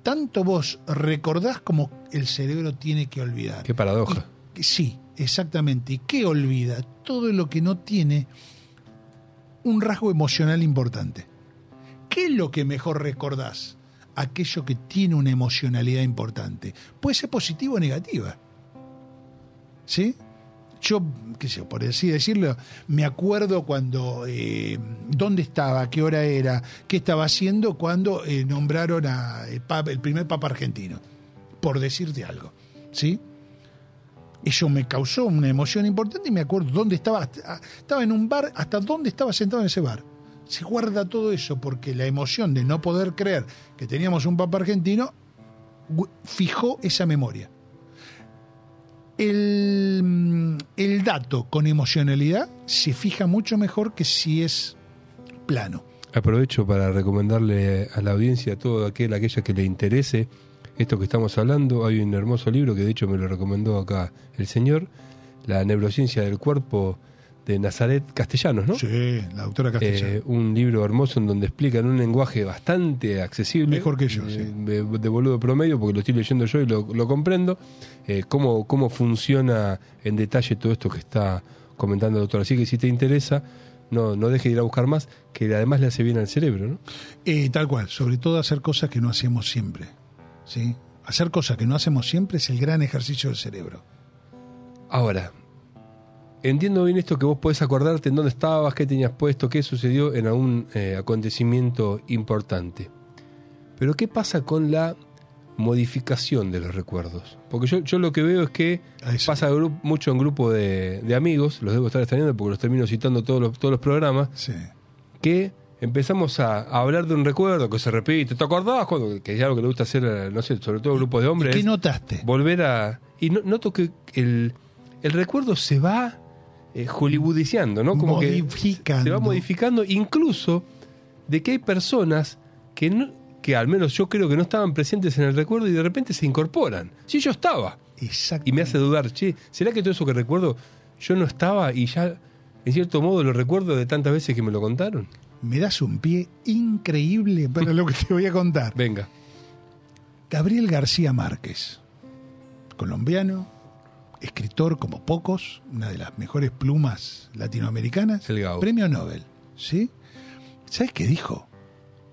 Tanto vos recordás como el cerebro tiene que olvidar. Qué paradoja. Y- sí, exactamente. ¿Y qué olvida? Todo lo que no tiene un rasgo emocional importante. ¿Qué es lo que mejor recordás? Aquello que tiene una emocionalidad importante. Puede ser positiva o negativa. ¿Sí? Yo, qué sé, por así decirlo, me acuerdo cuando, eh, dónde estaba, qué hora era, qué estaba haciendo cuando eh, nombraron a el, papa- el primer papa argentino, por decirte algo. ¿Sí? Eso me causó una emoción importante y me acuerdo dónde estaba. Estaba en un bar, hasta dónde estaba sentado en ese bar. Se guarda todo eso porque la emoción de no poder creer que teníamos un papa argentino fijó esa memoria. El, mm, el dato con emocionalidad se fija mucho mejor que si es plano. Aprovecho para recomendarle a la audiencia, a todo aquel, aquella que le interese esto que estamos hablando. Hay un hermoso libro que de hecho me lo recomendó acá el señor, La neurociencia del cuerpo de Nazaret Castellanos, ¿no? Sí, la doctora Castellano. Eh, un libro hermoso en donde explica en un lenguaje bastante accesible. Mejor que yo, eh, sí. De, de boludo promedio, porque lo estoy leyendo yo y lo, lo comprendo. eh, cómo, cómo funciona en detalle todo esto que está comentando el doctor. Así que si te interesa, no, no deje de ir a buscar más, que además le hace bien al cerebro, ¿no? Eh, tal cual, sobre todo hacer cosas que no hacemos siempre. ¿sí? Hacer cosas que no hacemos siempre es el gran ejercicio del cerebro. Ahora, entiendo bien esto que vos podés acordarte en dónde estabas, qué tenías puesto, qué sucedió en algún eh, acontecimiento importante. Pero ¿qué pasa con la modificación de los recuerdos. Porque yo, yo lo que veo es que pasa mucho en grupo de, de amigos, los debo estar extrañando porque los termino citando todos los, todos los programas, Sí. que empezamos a, a hablar de un recuerdo que se repite. ¿Te acordás? Cuando, que es algo que le gusta hacer, no sé, sobre todo grupos de hombres. ¿Qué notaste? volver a... Y no- noto que el, el recuerdo se va eh, hollywoodiciando, ¿no? Como que se va modificando, incluso de que hay personas que, no- que al menos yo creo que no estaban presentes en el recuerdo y de repente se incorporan. Sí, yo estaba. Exacto. Y me hace dudar, che, ¿será que todo eso que recuerdo yo no estaba y ya, en cierto modo, lo recuerdo de tantas veces que me lo contaron? Me das un pie increíble para lo que te voy a contar. Venga. Gabriel García Márquez, colombiano, escritor como pocos, una de las mejores plumas latinoamericanas, El premio Nobel, ¿sí? ¿Sabes qué dijo?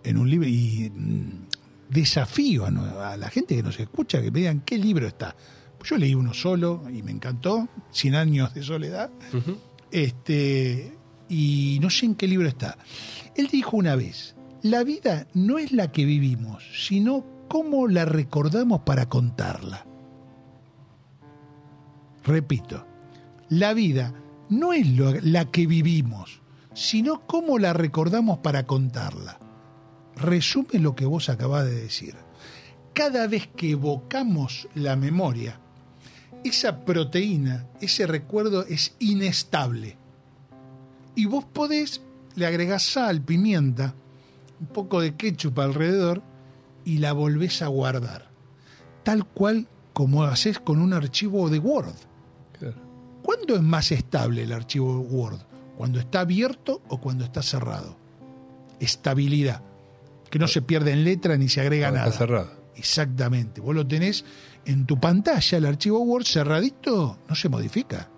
En un libro, y mm, desafío a, la gente que nos escucha que me digan qué libro está. Yo leí uno solo y me encantó, Cien años de soledad, este, y no sé en qué libro está. Él dijo una vez, la vida no es la que vivimos, sino cómo la recordamos para contarla. Repito, la vida no es lo- la que vivimos, sino cómo la recordamos para contarla. Resume lo que vos acabás de decir. Cada vez que evocamos la memoria, esa proteína, ese recuerdo es inestable. Y vos podés, le agregás sal, pimienta, un poco de ketchup alrededor y la volvés a guardar. Tal cual como haces con un archivo de Word. ¿Cuándo es más estable el archivo Word? ¿Cuando está abierto o cuando está cerrado? Estabilidad. Que no se pierde en letra ni se agrega Cuando nada. está cerrado. Exactamente. Vos lo tenés en tu pantalla, el archivo Word cerradito, no se modifica.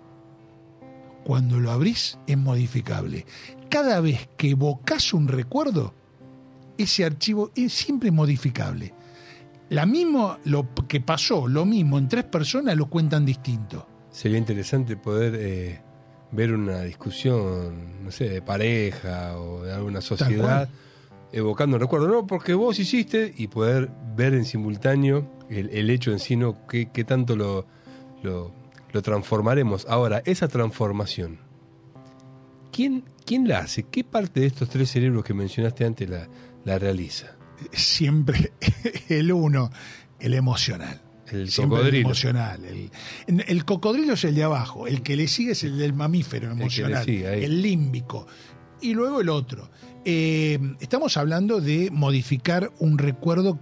Cuando lo abrís es modificable. Cada vez que evocas un recuerdo, ese archivo es siempre modificable. La mismo, lo que pasó, lo mismo en tres personas lo cuentan distinto. Sería interesante poder eh, ver una discusión, no sé, de pareja o de alguna sociedad, evocando un recuerdo, no, porque vos hiciste, y poder ver en simultáneo el, el hecho en sí, ¿no? ¿Qué, qué tanto lo, lo, lo transformaremos? Ahora, esa transformación, ¿quién, ¿quién la hace? ¿Qué parte de estos tres cerebros que mencionaste antes la, la realiza? Siempre el uno, el emocional. El Siempre el cocodrilo. emocional. El, el cocodrilo es el de abajo, el que le sigue es el del mamífero emocional, sigue, el límbico. Y luego el otro. Eh, estamos hablando de modificar un recuerdo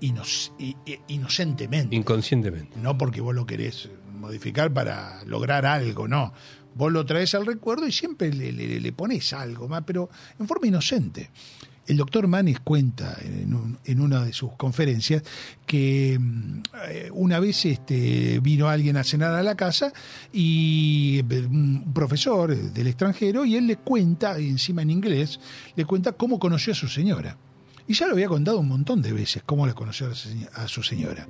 inocentemente. Inconscientemente. no porque vos lo querés modificar para lograr algo, no. Vos lo traes al recuerdo y siempre le, le- le pones algo más, pero en forma inocente. El doctor Manes cuenta en, un- en una de sus conferencias que mm, eh, una vez este, vino alguien a cenar a la casa y eh, un profesor del extranjero y él le cuenta, encima en inglés, le cuenta cómo conoció a su señora. Y ya lo había contado un montón de veces cómo la conoció a su señora.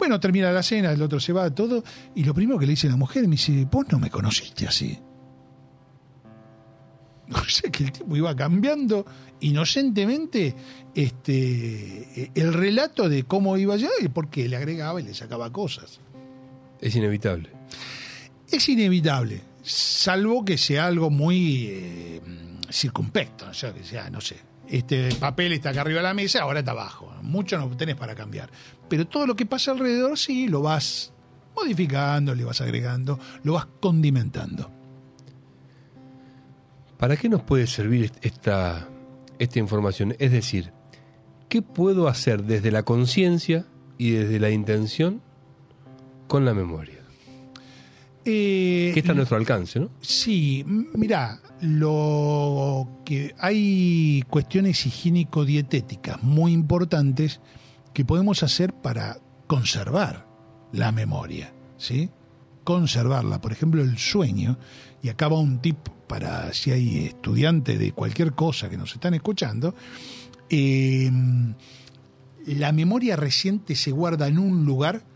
Bueno, termina la cena, el otro se va, todo, y lo primero que le dice la mujer, me dice, vos no me conociste así. O sea que el tipo iba cambiando inocentemente este, el relato de cómo iba allá y por qué le agregaba y le sacaba cosas. Es inevitable. Es inevitable, salvo que sea algo muy eh, circunspecto, o sea, que sea, no sé, este papel está acá arriba de la mesa, ahora está abajo, mucho no tenés para cambiar. Pero todo lo que pasa alrededor sí lo vas modificando, le vas agregando, lo vas condimentando. ¿Para qué nos puede servir est- esta, esta información? Es decir, ¿qué puedo hacer desde la conciencia y desde la intención con la memoria? Eh, Que está a nuestro alcance, ¿no? Sí, mirá, lo que hay cuestiones higiénico-dietéticas muy importantes que podemos hacer para conservar la memoria, ¿sí? Conservarla, por ejemplo, el sueño, y acá va un tip para si hay estudiantes de cualquier cosa que nos están escuchando, eh, la memoria reciente se guarda en un lugar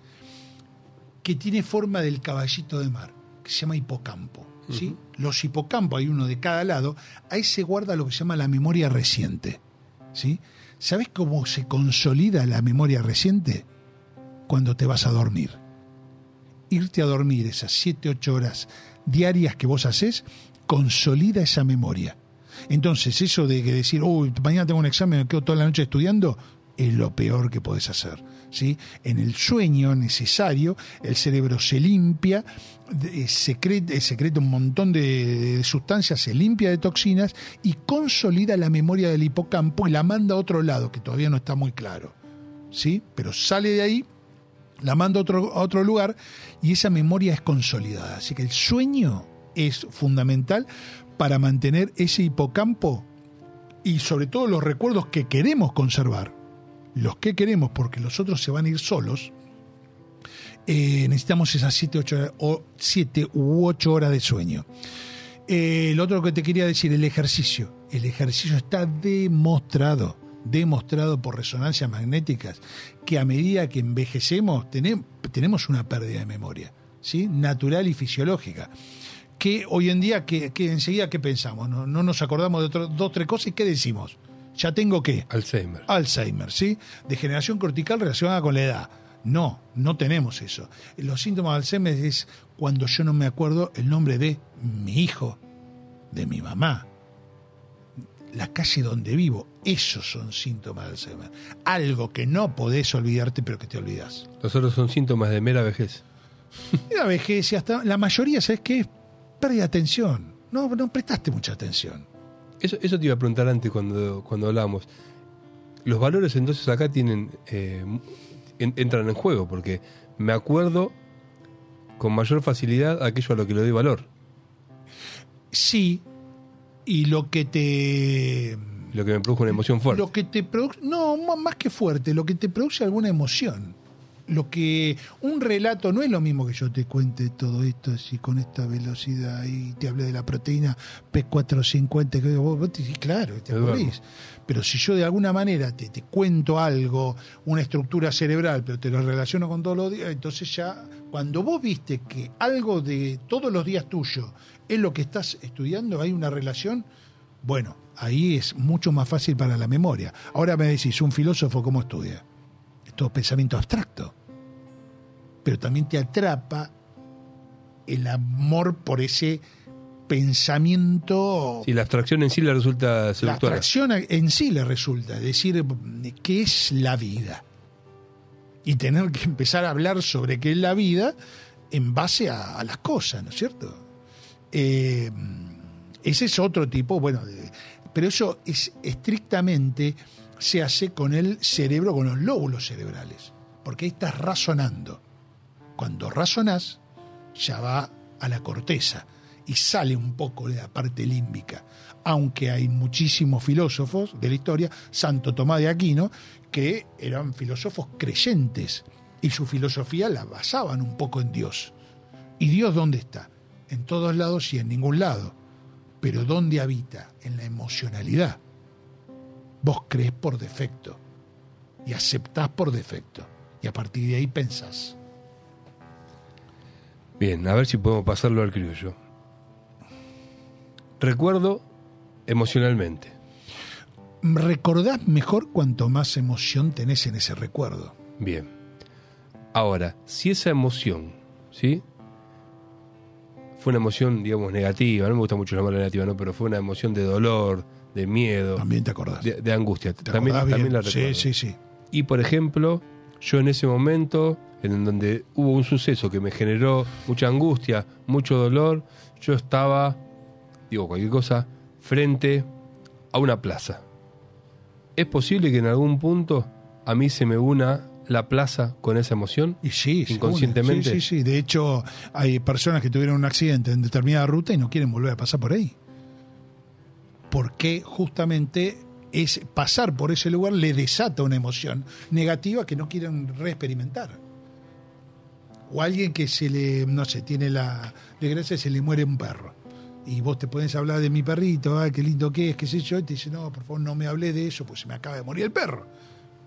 que tiene forma del caballito de mar, que se llama hipocampo. ¿sí? Los hipocampos, hay uno de cada lado, ahí se guarda lo que se llama la memoria reciente. ¿sí? ¿Sabes cómo se consolida la memoria reciente? cuando te vas a dormir. Irte a dormir esas 7, 8 horas diarias que vos haces, consolida esa memoria. Entonces, eso de que decir, uy, mañana tengo un examen, me quedo toda la noche estudiando, es lo peor que podés hacer. ¿sí? En el sueño necesario, el cerebro se limpia, de- secreta, eh, un montón de, de sustancias, se limpia de toxinas y consolida la memoria del hipocampo y la manda a otro lado, que todavía no está muy claro. ¿sí? Pero sale de ahí, la manda a otro, a otro lugar y esa memoria es consolidada. Así que el sueño es fundamental para mantener ese hipocampo y sobre todo los recuerdos que queremos conservar, los que queremos porque los otros se van a ir solos, eh, necesitamos esas 7 ocho, o siete u 8 horas de sueño. Eh, lo otro que te quería decir, el ejercicio. El ejercicio está demostrado, demostrado por resonancias magnéticas, que a medida que envejecemos tenem- tenemos una pérdida de memoria, ¿sí? natural y fisiológica. Que hoy en día, que, que enseguida, ¿qué pensamos? No, no nos acordamos de otro- dos, tres cosas y ¿qué decimos? ¿Ya tengo qué? Alzheimer. Alzheimer, ¿sí? Degeneración cortical relacionada con la edad. No, no tenemos eso. Los síntomas de Alzheimer es cuando yo no me acuerdo el nombre de mi hijo, de mi mamá, la calle donde vivo. Esos son síntomas de Alzheimer. Algo que no podés olvidarte, pero que te olvidas. Los otros son síntomas de mera vejez. La vejez y hasta la mayoría, ¿sabes qué? Pérdida de atención. No, no prestaste mucha atención. Eso, eso te iba a preguntar antes cuando, cuando hablábamos. Los valores entonces acá tienen eh, en- entran en juego, porque me acuerdo con mayor facilidad aquello a lo que le doy valor. Sí, y lo que te Lo que me produjo una emoción fuerte. Lo que te produce, no, más que fuerte, lo que te produce alguna emoción. Lo que un relato no es lo mismo que yo te cuente todo esto así con esta velocidad y te hable de la proteína P450, que vos, vos te decís, claro, te. Pero si yo de alguna manera te, te cuento algo, una estructura cerebral, pero te lo relaciono con todos los días, entonces ya, cuando vos viste que algo de todos los días tuyo es lo que estás estudiando, hay una relación, bueno, ahí es mucho más fácil para la memoria. Ahora me decís, un filósofo, ¿cómo estudia? Pensamiento abstracto. Pero también te atrapa el amor por ese pensamiento. Sí, la abstracción en sí le resulta la seductora. abstracción en sí le resulta, es decir, ¿qué es la vida? Y tener que empezar a hablar sobre qué es la vida en base a, a las cosas, ¿no es cierto? Eh, ese es otro tipo, bueno, de- pero eso es estrictamente se hace con el cerebro, con los lóbulos cerebrales, porque ahí estás razonando. Cuando razonás, ya va a la corteza y sale un poco de la parte límbica. Aunque hay muchísimos filósofos de la historia, Santo Tomás de Aquino, que eran filósofos creyentes y su filosofía la basaban un poco en Dios. ¿Y Dios dónde está? En todos lados y en ningún lado. Pero ¿dónde habita? En la emocionalidad. Vos crees por defecto y aceptás por defecto. Y a partir de ahí pensás. Bien, a ver si podemos pasarlo al criollo. Recuerdo emocionalmente. Recordás mejor cuanto más emoción tenés en ese recuerdo. Bien. Ahora, si esa emoción, ¿sí? Fue una emoción, digamos, negativa, no me gusta mucho llamarla negativa, ¿no? Pero fue una emoción de dolor, de miedo, También te acordás. de, de angustia. ¿Te También, acordás también la recuerdo. Sí, sí, sí. Y por ejemplo, yo en ese momento, en donde hubo un suceso que me generó mucha angustia, mucho dolor, yo estaba, digo cualquier cosa, frente a una plaza. ¿Es posible que en algún punto a mí se me una la plaza con esa emoción? Y sí, Inconscientemente. Sí, sí, sí. De hecho, hay personas que tuvieron un accidente en determinada ruta y no quieren volver a pasar por ahí. Porque justamente es pasar por ese lugar le desata una emoción negativa que no quieren reexperimentar. O alguien que se le, no sé, tiene la desgracia, se le muere un perro. Y vos te podés hablar de mi perrito, ay, qué lindo que es, qué sé yo, y te dice, no, por favor, no me hablé de eso, pues se me acaba de morir el perro.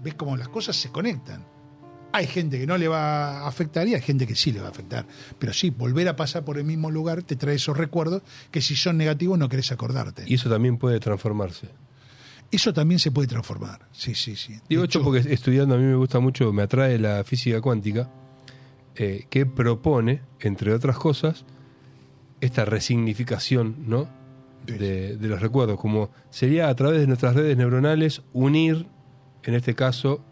¿Ves cómo las cosas se conectan? Hay gente que no le va a afectar y hay gente que sí le va a afectar. Pero sí, volver a pasar por el mismo lugar te trae esos recuerdos que si son negativos no querés acordarte. Y eso también puede transformarse. Eso también se puede transformar. Sí, sí, sí. Digo esto hecho, porque estudiando a mí me gusta mucho, me atrae la física cuántica, eh, que propone, entre otras cosas, esta resignificación, ¿no? De, de los recuerdos, como sería a través de nuestras redes neuronales unir, en este caso,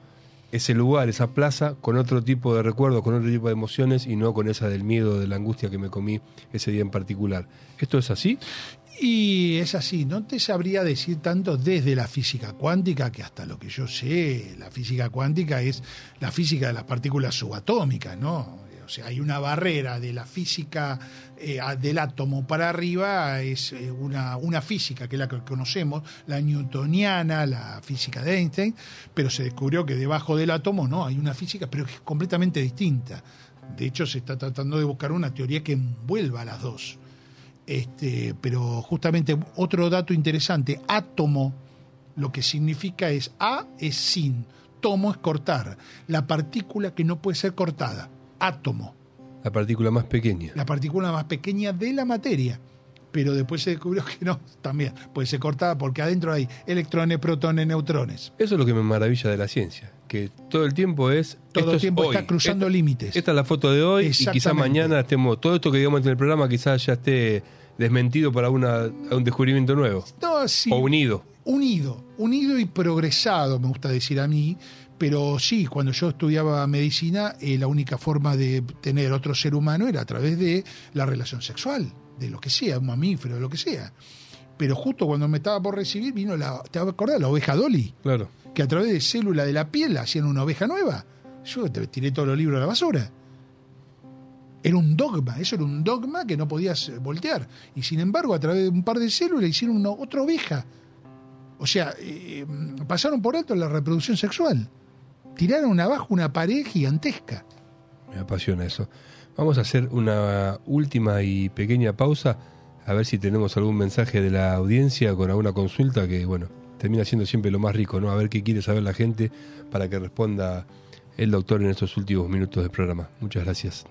ese lugar, esa plaza, con otro tipo de recuerdos, con otro tipo de emociones y no con esa del miedo, de la angustia que me comí ese día en particular. ¿Esto es así? Y es así, no te sabría decir tanto desde la física cuántica, que hasta lo que yo sé, la física cuántica es la física de las partículas subatómicas, ¿no? O sea, hay una barrera de la física eh, del átomo para arriba, es eh, una, una física que es la que conocemos, la newtoniana, la física de Einstein, pero se descubrió que debajo del átomo no, hay una física, pero que es completamente distinta. De hecho, se está tratando de buscar una teoría que envuelva a las dos. Este, pero justamente otro dato interesante, átomo, lo que significa es A es sin, tomo es cortar, la partícula que no puede ser cortada, átomo, La partícula más pequeña. la partícula más pequeña de la materia. Pero después se descubrió que no, también puede ser cortada porque adentro hay electrones, protones, neutrones. Eso es lo que me maravilla de la ciencia, que todo el tiempo es... Todo el tiempo está cruzando límites. Esta es la foto de hoy y quizá Exactamente. mañana estemos... Todo esto que digamos en el programa quizás ya esté desmentido para una, un descubrimiento nuevo. No, sí, O unido. unido, unido y progresado, me gusta decir a mí, pero sí, cuando yo estudiaba medicina, eh, la única forma de tener otro ser humano era a través de la relación sexual, de lo que sea, un mamífero, de lo que sea. Pero justo cuando me estaba por recibir, vino la, ¿te acordás? La oveja Dolly, Claro. que a través de célula de la piel hacían una oveja nueva. Yo te tiré todos los libros a la basura. Era un dogma, eso era un dogma que no podías eh, voltear. Y sin embargo, a través de un par de células hicieron una, otra oveja. O sea, eh, pasaron por alto la reproducción sexual. Tiraron abajo una pared gigantesca. Me apasiona eso. Vamos a hacer una última y pequeña pausa, a ver si tenemos algún mensaje de la audiencia con alguna consulta que, bueno, termina siendo siempre lo más rico, ¿no? A ver qué quiere saber la gente para que responda el doctor en estos últimos minutos del programa. Muchas gracias.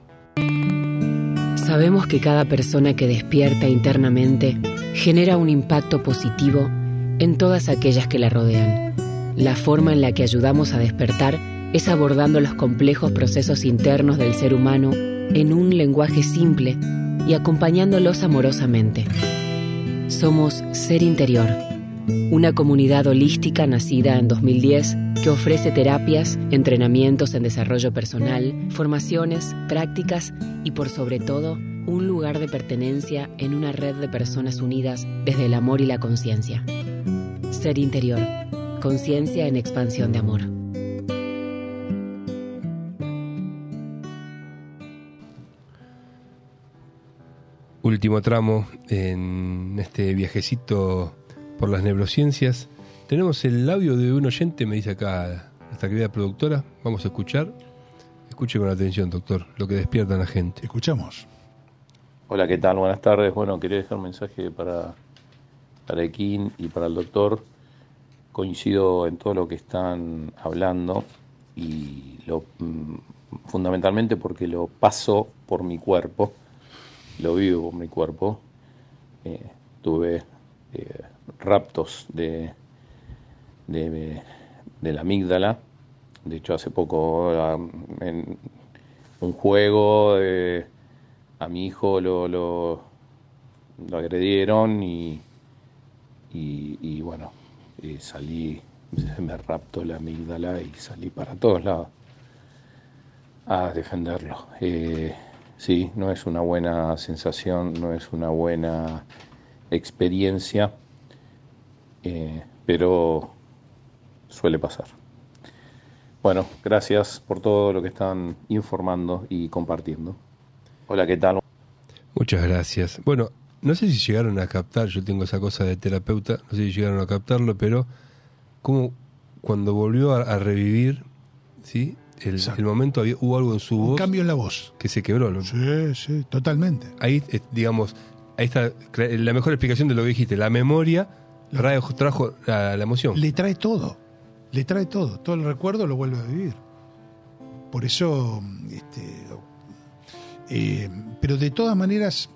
Sabemos que cada persona que despierta internamente genera un impacto positivo en todas aquellas que la rodean. La forma en la que ayudamos a despertar es abordando los complejos procesos internos del ser humano en un lenguaje simple y acompañándolos amorosamente. Somos Ser Interior, una comunidad holística nacida en 2010 que ofrece terapias, entrenamientos en desarrollo personal, formaciones, prácticas y por sobre todo un lugar de pertenencia en una red de personas unidas desde el amor y la conciencia. Ser Interior, conciencia en expansión de amor. Último tramo en este viajecito por las neurociencias. Tenemos el audio de un oyente, me dice acá nuestra querida productora. Vamos a escuchar. Escuche con atención, doctor, lo que despierta a la gente. Escuchamos. Hola, ¿qué tal? Buenas tardes. Bueno, quería dejar un mensaje para, para Ekin y para el doctor. Coincido en todo lo que están hablando y lo, mm, fundamentalmente porque lo paso por mi cuerpo, lo vivo por mi cuerpo. Eh, tuve eh, raptos de, de, la amígdala. De hecho, hace poco ah, en un juego eh, a mi hijo lo, lo, lo agredieron y, y, y bueno, eh, salí, se me raptó la amígdala y salí para todos lados a defenderlo. Eh, sí, no es una buena sensación, no es una buena experiencia, eh, pero suele pasar. Bueno, gracias por todo lo que están informando y compartiendo. Hola, ¿qué tal? Muchas gracias. Bueno, no sé si llegaron a captar, yo tengo esa cosa de terapeuta, no sé si llegaron a captarlo, pero como cuando volvió a, a revivir, ¿sí? El, momento había, hubo algo en su Un voz cambio en la voz. que se quebró. ¿no? Sí, sí, totalmente. Ahí, eh, digamos, ahí está la mejor explicación de lo que dijiste. La memoria trajo, trajo la, la emoción. Le trae todo, le trae todo, todo el recuerdo lo vuelve a vivir. Por eso, este, eh, pero de todas maneras,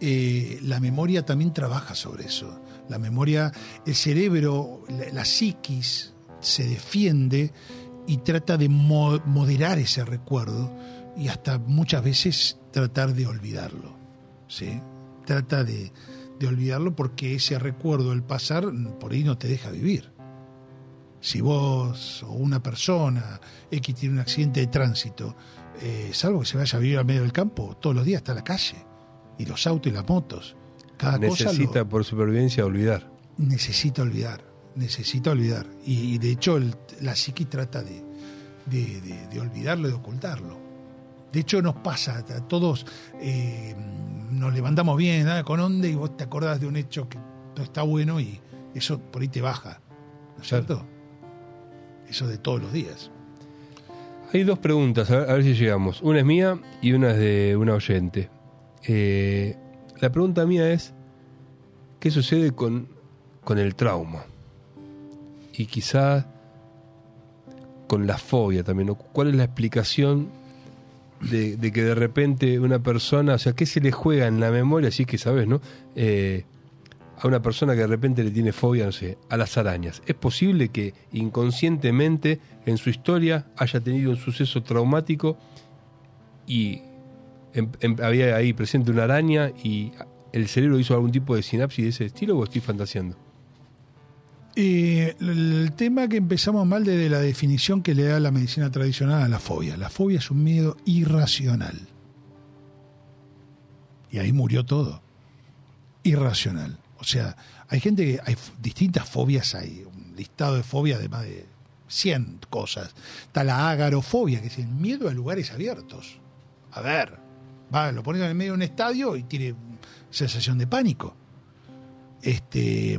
eh, la memoria también trabaja sobre eso. La memoria, el cerebro, la, psiquis se defiende y trata de mo- moderar ese recuerdo y hasta muchas veces tratar de olvidarlo. ¿sí? Trata de, de olvidarlo porque ese recuerdo, el pasar, por ahí no te deja vivir. Si vos o una persona X tiene un accidente de tránsito, eh, salvo que se vaya a vivir al medio del campo, todos los días está en la calle. Y los autos y las motos. Cada cosa Necesita lo por supervivencia olvidar. necesita olvidar. Necesita olvidar. Y, y de hecho el- la psiqui trata de, de, de- de olvidarlo, de ocultarlo. De hecho nos pasa, a todos eh, nos levantamos bien, ah, con onda, y vos te acordás de un hecho que no está bueno y eso por ahí te baja. ¿No es Claro. cierto? Eso de todos los días. Hay dos preguntas, a ver, a ver si llegamos. Una es mía y una es de una oyente. Eh, la pregunta mía es, ¿qué sucede con, con el trauma? Y quizá con la fobia también. ¿Cuál es la explicación de, que de repente una persona, o sea, qué se le juega en la memoria, si es que sabes, ¿no? Eh, a una persona que de repente le tiene fobia, no sé, a las arañas. ¿Es posible que inconscientemente en su historia haya tenido un suceso traumático y em- em- había ahí presente una araña y el cerebro hizo algún tipo de sinapsis de ese estilo o estoy fantaseando? Eh, el tema que empezamos mal desde la definición que le da la medicina tradicional a la fobia. La fobia es un miedo irracional. Y ahí murió todo. Irracional. O sea, hay gente que hay distintas fobias, hay un listado de fobias de más de 100 cosas. Está la agarofobia, que es el miedo a lugares abiertos. A ver, va, lo pones en el medio de un estadio y tiene sensación de pánico este,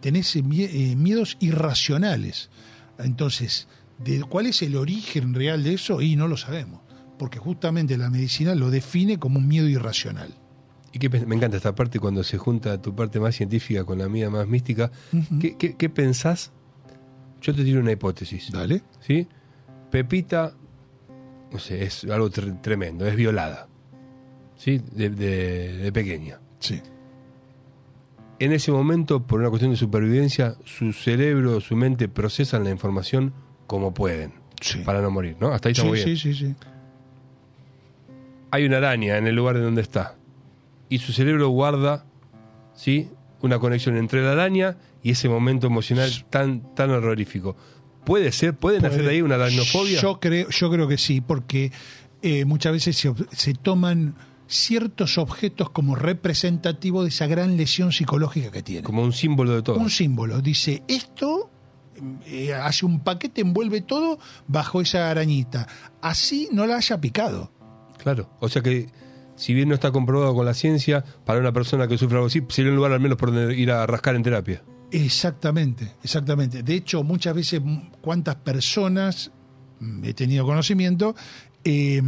tenés mie- eh, miedos irracionales. Entonces, ¿de ¿cuál es el origen real de eso? Y no lo sabemos, porque justamente la medicina lo define como un miedo irracional. Y qué pe- me encanta esta parte cuando se junta tu parte más científica con la mía más mística. ¿Qué, qué, qué pensás? Yo te tiro una hipótesis. Dale. ¿Sí? Pepita, no sé, es algo tre- tremendo, es violada. ¿Sí? De, de- de pequeña. Sí. En ese momento, por una cuestión de supervivencia, su cerebro, su mente procesan la información como pueden, Sí. para no morir, ¿no? Hasta ahí está sí, muy bien. sí, sí, sí. Hay una araña en el lugar de donde está. Y su cerebro guarda, ¿sí? Una conexión entre la araña y ese momento emocional tan, tan horrorífico. ¿Puede ser? ¿Pueden hacer de ahí una aracnofobia? Yo creo, yo creo que sí, porque eh, muchas veces se, se toman ciertos objetos como representativos de esa gran lesión psicológica que tiene. Como un símbolo de todo. un símbolo. Dice, esto eh, hace un paquete, envuelve todo bajo esa arañita. Así no la haya picado. Claro. O sea que, si bien no está comprobado con la ciencia, para una persona que sufre algo así, sería un lugar al menos por donde ir a rascar en terapia. Exactamente, exactamente. De hecho, muchas veces, m- cuántas personas, mm, he tenido conocimiento, eh,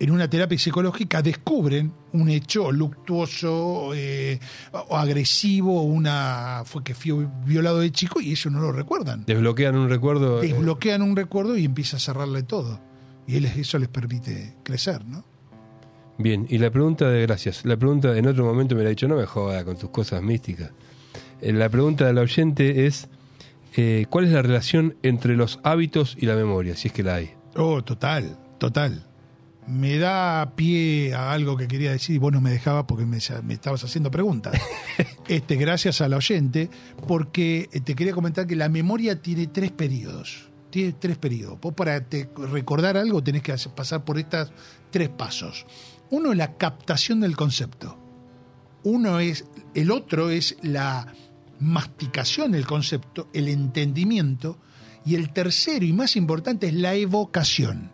en una terapia psicológica descubren un hecho luctuoso eh, o agresivo, una fue que fue violado de chico y eso no lo recuerdan. Desbloquean un recuerdo. eh, Desbloquean un recuerdo y empieza a cerrarle todo. Y eso les permite crecer, ¿no? Bien, y la pregunta de gracias. La pregunta en otro momento me la ha dicho, no me joda con tus cosas místicas. Eh, La pregunta del oyente es, eh, ¿cuál es la relación entre los hábitos y la memoria, si es que la hay? Oh, total, total. Me da pie a algo que quería decir y vos no me dejabas porque me, me estabas haciendo preguntas. este, gracias al oyente, porque eh, te quería comentar que la memoria tiene tres periodos. Tiene tres periodos. Vos para te- recordar algo tenés que pasar por estos tres pasos. Uno es la captación del concepto. Uno es, el otro es la masticación del concepto, el entendimiento, y el tercero y más importante es la evocación.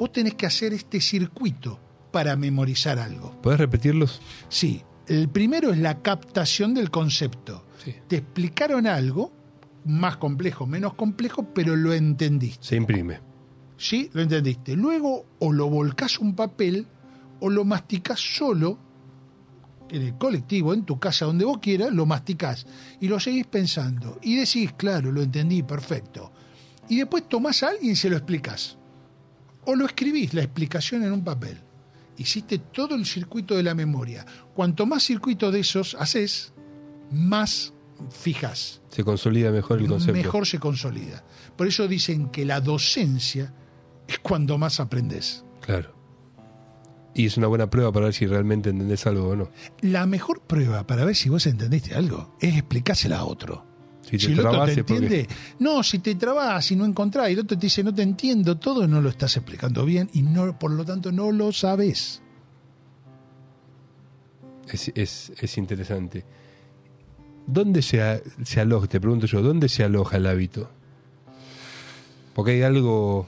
Vos tenés que hacer este circuito para memorizar algo. ¿Puedes repetirlos? Sí, el primero es la captación del concepto. Sí. Te explicaron algo, más complejo, menos complejo, pero lo entendiste. Se imprime. ¿Sí? Lo entendiste. Luego o lo volcás un papel o lo masticás solo en el colectivo, en tu casa, donde vos quieras, lo masticás y lo seguís pensando. Y decís, claro, lo entendí, perfecto. Y después tomás a alguien y se lo explicás. O lo escribís, la explicación en un papel. Hiciste todo el circuito de la memoria. Cuanto más circuitos de esos haces, más fijas. Se consolida mejor el concepto. Mejor se consolida. Por eso dicen que la docencia es cuando más aprendes. Claro. Y es una buena prueba para ver si realmente entendés algo o no. La mejor prueba para ver si vos entendiste algo es explicársela a otro. Si te Si el otro trabas te porque- entiende, no, si te trabas, si no encontrás, y el otro te dice no te entiendo, todo no lo estás explicando bien y no, por lo tanto no lo sabes. Es, es, es interesante. ¿Dónde se, aloja, te pregunto yo, dónde se aloja el hábito? Porque hay algo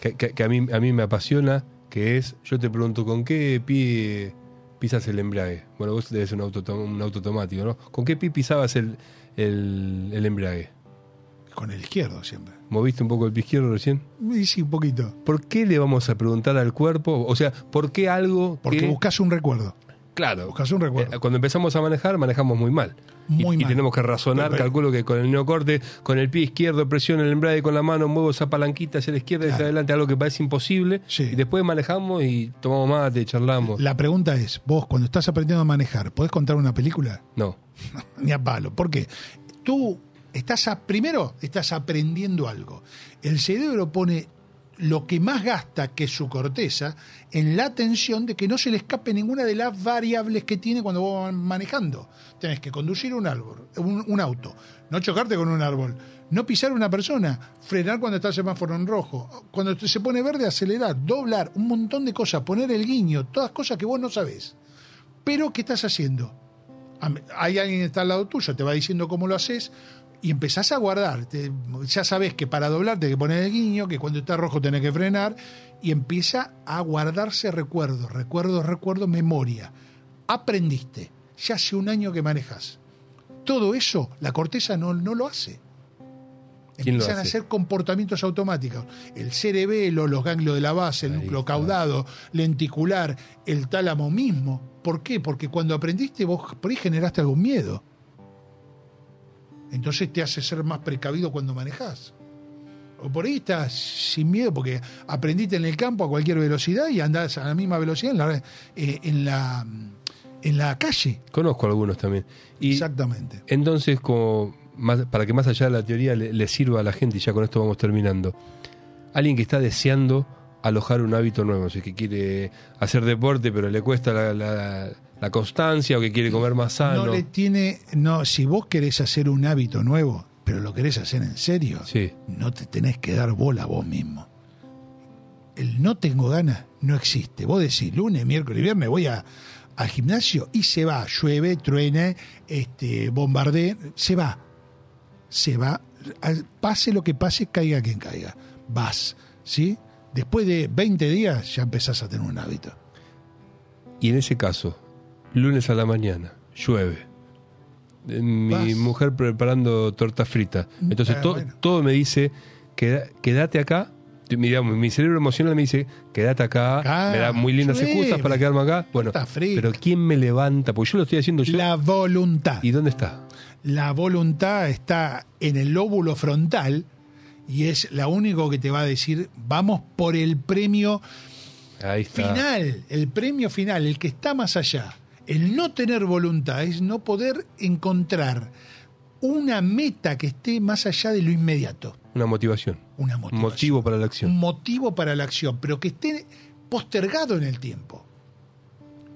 que, que- que a, mí, a mí me apasiona, que es, yo te pregunto, ¿con qué pie pisas el embrague? Bueno, vos debes un auto, un auto automático, ¿no? ¿Con qué pie pisabas el, el, el embrague? Con el izquierdo siempre. ¿Moviste un poco el pie izquierdo recién? Sí, un poquito. ¿Por qué le vamos a preguntar al cuerpo? O sea, ¿por qué algo Porque que... buscas un recuerdo. Claro. buscas un recuerdo. Eh, Cuando empezamos a manejar, manejamos muy mal. Muy y, y mal. tenemos que razonar, calculo que con el neocorte, con el pie izquierdo, presiono el embrague con la mano, muevo esa palanquita hacia la izquierda y hacia adelante, algo que parece imposible. Sí. Y después manejamos y tomamos mate, charlamos. La pregunta es, vos cuando estás aprendiendo a manejar, ¿podés contar una película? No. Ni a palo. ¿Por qué? Tú estás a- primero estás aprendiendo algo. El cerebro pone lo que más gasta, que su corteza, en la atención de que no se le escape ninguna de las variables que tiene cuando vos vas manejando. Tenés que conducir un árbol, un, un auto, no chocarte con un árbol, no pisar una persona, frenar cuando está el semáforo en rojo, cuando se pone verde acelerar, doblar, un montón de cosas, poner el guiño, todas cosas que vos no sabés. Pero ¿qué estás haciendo? Hay alguien que está al lado tuyo, te va diciendo cómo lo haces y empezás a guardar. Te- ya sabes que para doblar tenés que poner el guiño, que cuando está rojo tenés que frenar y empieza a guardarse recuerdos, recuerdos, recuerdos, memoria. Aprendiste. Ya hace un año que manejas. Todo eso la corteza no, no lo hace. ¿Quién lo Empiezan a hace? hacer comportamientos automáticos. El cerebelo, los ganglios de la base, el núcleo caudado, lenticular, el tálamo mismo. ¿Por qué? Porque cuando aprendiste vos por ahí generaste algún miedo. Entonces te hace ser más precavido cuando manejás. O por ahí estás sin miedo porque aprendiste en el campo a cualquier velocidad y andás a la misma velocidad en la, eh, en la, en la calle. Conozco algunos también. Y Exactamente. entonces, como más, para que más allá de la teoría le, le sirva a la gente, y ya con esto vamos terminando, alguien que está deseando alojar un hábito nuevo, si es que quiere hacer deporte pero le cuesta la, la- la constancia o que quiere comer más sano. No le tiene. No, si vos querés hacer un hábito nuevo, pero lo querés hacer en serio, Sí. no te tenés que dar bola a vos mismo. El no tengo ganas no existe. Vos decís lunes, miércoles y viernes voy a, al gimnasio y se va. Llueve, truene, este, bombardee, se va. Se va. Pase lo que pase, caiga quien caiga. Vas. ¿Sí? Después de 20 días ya empezás a tener un hábito. Y en ese caso, lunes a la mañana, llueve. Eh, Mi Vas. mujer preparando torta frita. Entonces Ah, to- bueno. todo me dice, "Queda- quédate acá. Digamos, mi cerebro emocional me dice, quédate acá, Acá, me da muy lindas llueve. excusas para quedarme acá. Bueno, pero ¿quién me levanta? Porque yo lo estoy haciendo yo. La voluntad. ¿Y dónde está? La voluntad está en el lóbulo frontal y es la único que te va a decir, vamos por el premio Ahí está. final, el premio final, el que está más allá. El no tener voluntad es no poder encontrar una meta que esté más allá de lo inmediato. Una motivación. Una Un motivación. motivo para la Un acción. motivo para la acción, pero que esté postergado en el tiempo.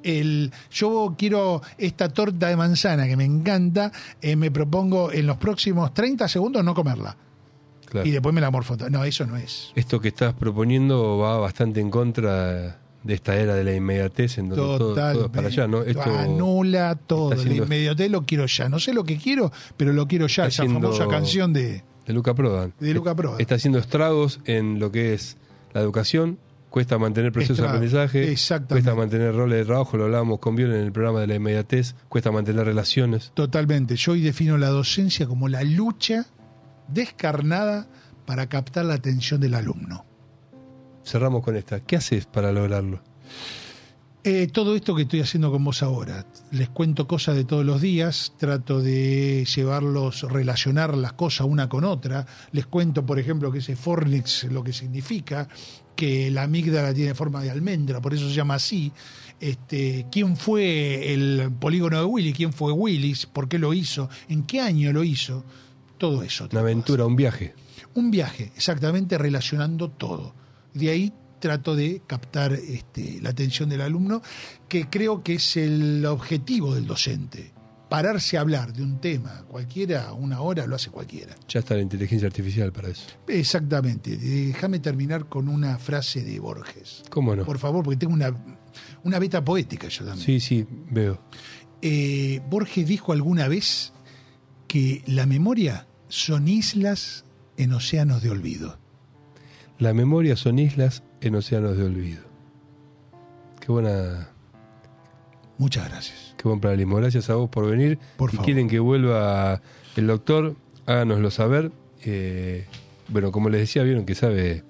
El, yo quiero esta torta de manzana que me encanta, eh, me propongo en los próximos 30 segundos no comerla. Claro. Y después me la morfo. No, eso no es. Esto que estás proponiendo va bastante en contra de esta era de la inmediatez en donde todo, para allá, ¿no? Esto Anula todo. La inmediatez lo quiero ya. No sé lo que quiero, pero lo quiero ya. Está Esa famosa canción de, de Luca Prodan. de Luca Prodan. Está haciendo estragos en lo que es la educación, cuesta mantener procesos de aprendizaje, exactamente. cuesta mantener roles de trabajo, lo hablábamos con Bion en el programa de la inmediatez, cuesta mantener relaciones. Totalmente. Yo hoy defino la docencia como la lucha descarnada para captar la atención del alumno. Cerramos con esta. ¿Qué haces para lograrlo? Eh, todo esto que estoy haciendo con vos ahora, les cuento cosas de todos los días, trato de llevarlos, relacionar las cosas una con otra, les cuento, por ejemplo, que ese fornix lo que significa, que la amígdala tiene forma de almendra, por eso se llama así, este, quién fue el polígono de Willy, quién fue Willis, por qué lo hizo, en qué año lo hizo, todo eso. Una aventura, un viaje. Un viaje, exactamente relacionando todo. De ahí trato de captar este, la atención del alumno, que creo que es el objetivo del docente. Pararse a hablar de un tema cualquiera, una hora, lo hace cualquiera. Ya está la inteligencia artificial para eso. Exactamente. Déjame terminar con una frase de Borges. ¿Cómo no? Por favor, porque tengo una, una beta poética yo también. Sí, sí, veo. Eh, Borges dijo alguna vez que la memoria son islas en océanos de olvido. La memoria son islas en océanos de olvido. Qué buena. Muchas gracias. Qué buen paralelismo. Gracias a vos por venir. Por si favor. quieren que vuelva el doctor, háganoslo saber. Eh, bueno, como les decía, vieron que sabe,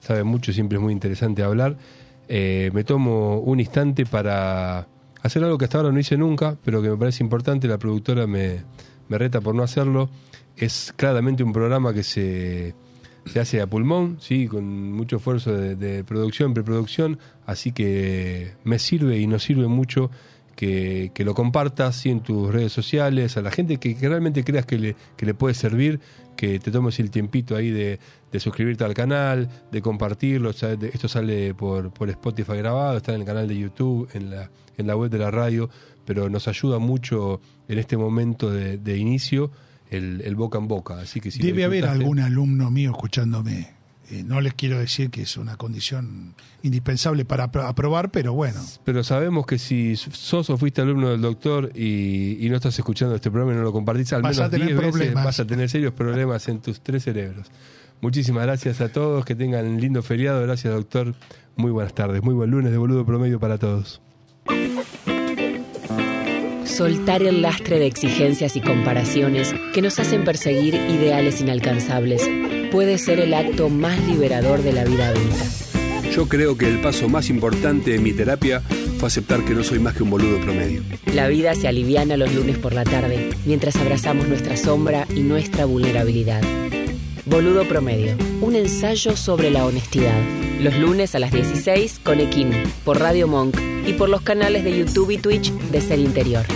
sabe mucho, siempre es muy interesante hablar. Eh, me tomo un instante para hacer algo que hasta ahora no hice nunca, pero que me parece importante. La productora me, me reta por no hacerlo. Es claramente un programa que se se hace a pulmón, sí, con mucho esfuerzo de, producción, preproducción, así que me sirve y nos sirve mucho que, que lo compartas sí, en tus redes sociales, a la gente que, realmente creas que le, que le, puede servir, que te tomes el tiempito ahí de, de suscribirte al canal, de compartirlo, esto sale por, por Spotify grabado, está en el canal de YouTube, en la, en la web de la radio, pero nos ayuda mucho en este momento de inicio el, el, boca en boca. Así que si Debe haber algún alumno mío escuchándome. Eh, no les quiero decir que es una condición indispensable para aprobar, pero bueno. Pero sabemos que si sos o fuiste alumno del doctor y, y no estás escuchando este programa y no lo compartís, al vas menos 10 veces vas a tener serios problemas en tus tres cerebros. Muchísimas gracias a todos, que tengan un lindo feriado. Gracias, doctor. Muy buenas tardes. Muy buen lunes de boludo promedio para todos. Soltar el lastre de exigencias y comparaciones que nos hacen perseguir ideales inalcanzables puede ser el acto más liberador de la vida adulta. Yo creo que el paso más importante de mi terapia fue aceptar que no soy más que un boludo promedio. La vida se aliviana los lunes por la tarde mientras abrazamos nuestra sombra y nuestra vulnerabilidad. Boludo Promedio, un ensayo sobre la honestidad. Los lunes a las 16 con Equin, por Radio Monk y por los canales de YouTube y Twitch de Ser Interior.